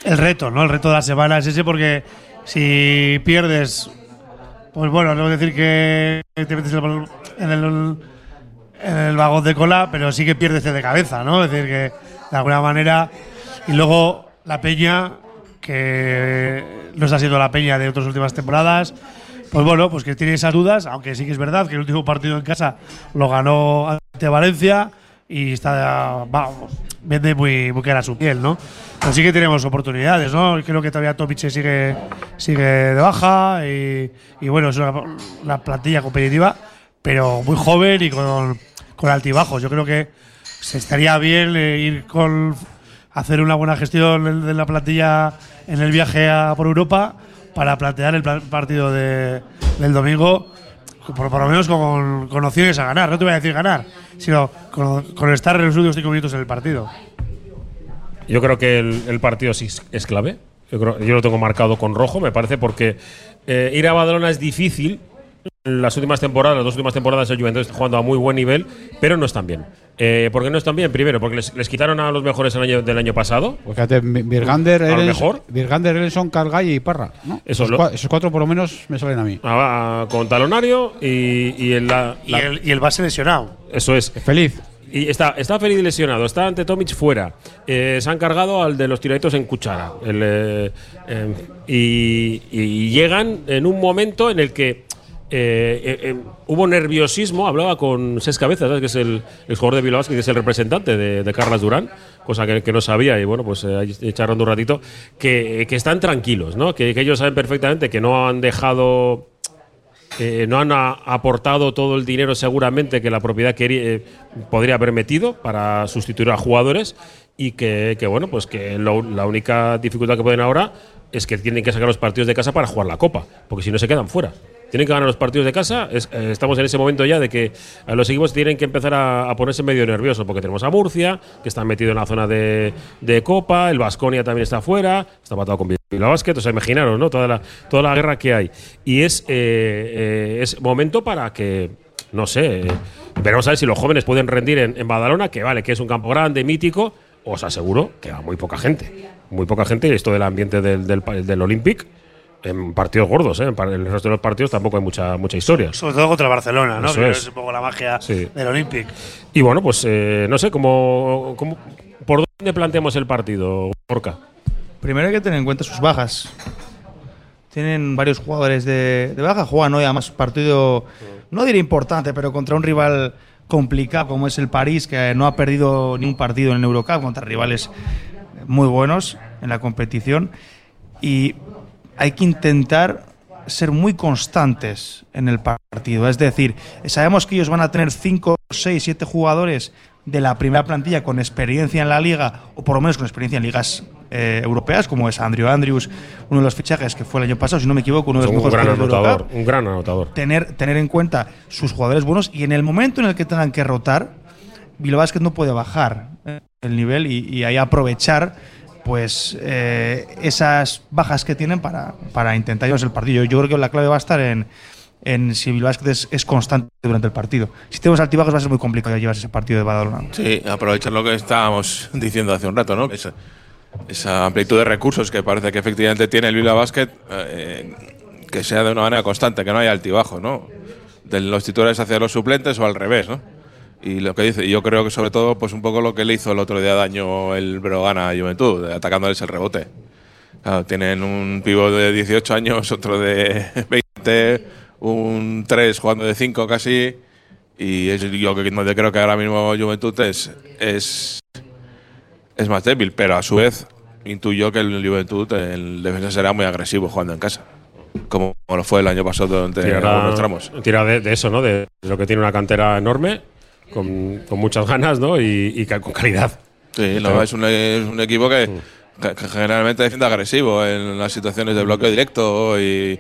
el reto, ¿no? El reto de la semana es ese porque si pierdes, pues bueno, a decir que te metes en el, en el, vagón de cola, pero sí que pierdes de cabeza, ¿no? Es decir, que de alguna manera. Y luego la peña, que no está siendo la peña de otras últimas temporadas. Pues bueno, pues que tiene esas dudas, aunque sí que es verdad que el último partido en casa lo ganó ante Valencia y está vamos, vende muy, muy cara su piel, ¿no? Pero sí que tenemos oportunidades, ¿no? Creo que todavía Topic sigue, sigue de baja y, bueno, es una, plantilla competitiva, pero muy joven y con, con altibajos. Yo creo que se estaría bien eh, ir con hacer una buena gestión de- la plantilla en el viaje a por Europa para plantear el partido de- del domingo por, lo menos con, con opciones a ganar. No te voy a decir ganar, sino con, estar en los últimos cinco minutos en el partido. Yo creo que el, partido sí es, clave. Yo lo tengo marcado con rojo, me parece, porque eh, ir a Badalona es difícil. En las últimas temporadas, las dos últimas temporadas, el Juventus está jugando a muy buen nivel, pero no están bien. Eh, ¿Por qué no están bien? Primero, porque les, les quitaron a los mejores el año, del año pasado. Pues fíjate, Virgander, A lo Elens- mejor. Virgander, Ellenson, Calgay y Parra. ¿no? Eso esos, lo- cua- esos cuatro por lo menos me salen a mí. Ah, con Talonario y, y el, la- Y el, y el base lesionado. Eso es. Feliz. Y está, está feliz y lesionado, está ante Tomic fuera. Eh, se han cargado al de los tiraditos en cuchara. El, eh, eh, y, y llegan en un momento en el que eh, eh, eh, hubo nerviosismo. Hablaba con Ses Cabezas, ¿sabes? que es el, el jugador de Bilbao, que es el representante de, de Durán, cosa que, que no sabía. Y bueno, pues eh, un ratito, que, que están tranquilos, ¿no? que, que ellos saben perfectamente que no han dejado eh, no han a- aportado todo el dinero seguramente que la propiedad quería- eh, podría haber metido para sustituir a jugadores y que, bueno, pues que lo- la única dificultad que pueden ahora es que tienen que sacar los partidos de casa para jugar la Copa, porque si no se quedan fuera. Tienen que ganar los partidos de casa. eh, estamos en ese momento ya de que eh, los equipos tienen que empezar a, ponerse medio nerviosos, porque tenemos a Murcia, que está metido en la zona de, de Copa, el Vasconia también está fuera, está patado con Bilbao Basket, o sea, imaginaros, ¿no? Toda la, guerra que hay. Y es, eh, eh, es momento para que, no sé, veremos a ver si los jóvenes pueden rendir en, Badalona, que vale, que es un campo grande, mítico, os aseguro que va muy poca gente. Muy poca gente, y esto del ambiente del Olympic, en partidos gordos, ¿eh? en el resto de los partidos tampoco hay mucha, mucha historia. Sobre todo contra el Barcelona, ¿no? Eso Que es. es un poco la magia Sí. del Olympic. Y bueno, pues eh, no sé, cómo, cómo- ¿por dónde planteamos el partido, Orca? Primero hay que tener en cuenta sus bajas. Tienen varios jugadores de, de baja. Juegan hoy además partido, no diré importante, pero contra un rival complicado como es el París, que no ha perdido ni un partido en el Eurocup contra rivales muy buenos en la competición. Y hay que intentar ser muy constantes en el partido. Es decir, sabemos que ellos van a tener 5, 6, 7 jugadores de la primera plantilla con experiencia en la liga, o por lo menos con experiencia en ligas eh, europeas, como es Andrew Andrews, uno de los fichajes que fue el año pasado, si no me equivoco, uno de los un mejores gran jugadores de anotador, Eurocup. un gran anotador. Tener, tener en cuenta sus jugadores buenos y en el momento en el que tengan que rotar, Bilbao Basket no puede bajar eh, el nivel y, y ahí aprovechar pues eh, esas bajas que tienen para, para intentar llevarse el partido. Yo creo que la clave va a estar en, en si Basket es, es constante durante el partido. Si tenemos altibajos va a ser muy complicado llevarse ese partido de Badalona. Sí, aprovechar lo que estábamos diciendo hace un rato, ¿no? Esa, amplitud de recursos que parece que efectivamente tiene el Bilbao Basket, eh, que sea de una manera constante, que no haya altibajo, ¿no? De los titulares hacia los suplentes o al revés, ¿no? Y lo que dice, yo creo que sobre todo, pues un poco lo que le hizo el otro día daño el Brogana a Juventud, atacándoles el rebote. Claro, tienen un pivo de 18 años, otro de 20, un 3 jugando de 5 casi. Y es, yo que- donde creo que ahora mismo Juventud es, es, es más débil, pero a su vez intuyo que el Juventud, el defensa será muy agresivo jugando en casa. Como lo fue el año pasado durante algunos tramos. tira de, de eso, ¿no? De lo que tiene una cantera enorme, con, con muchas ganas, ¿no? Y, y con calidad. Sí, no, es, un, es un equipo que, que- que generalmente defiende agresivo en las situaciones de bloqueo directo y,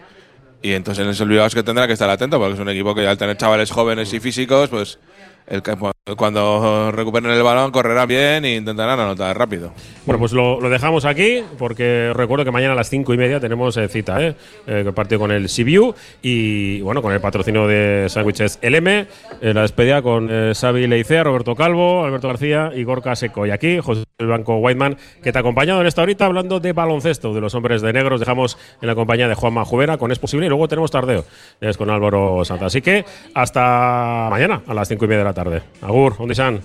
y entonces en ese Bilbao es que tendrá que estar atento porque es un equipo que al tener chavales jóvenes y físicos, pues cuando recuperen el balón correrán bien e intentarán anotar rápido. Bueno, pues lo, dejamos aquí porque recuerdo que mañana a las cinco y media tenemos eh, cita, ¿eh? Eh, partido con el Sibiu y bueno, con el patrocinio de Sándwiches LM, eh, la despedida con eh, Xavi Leicea, Roberto Calvo, Alberto García y Gorka Seco. Y aquí José el Blanco Whiteman, que te ha acompañado en esta horita hablando de baloncesto, de los hombres de negros. Dejamos en la compañía de Juanma Jubera con Es Posible y luego tenemos tardeo, es con Álvaro Santa. Así que hasta mañana a las cinco y media de la tarde. Agur, ¿dónde están?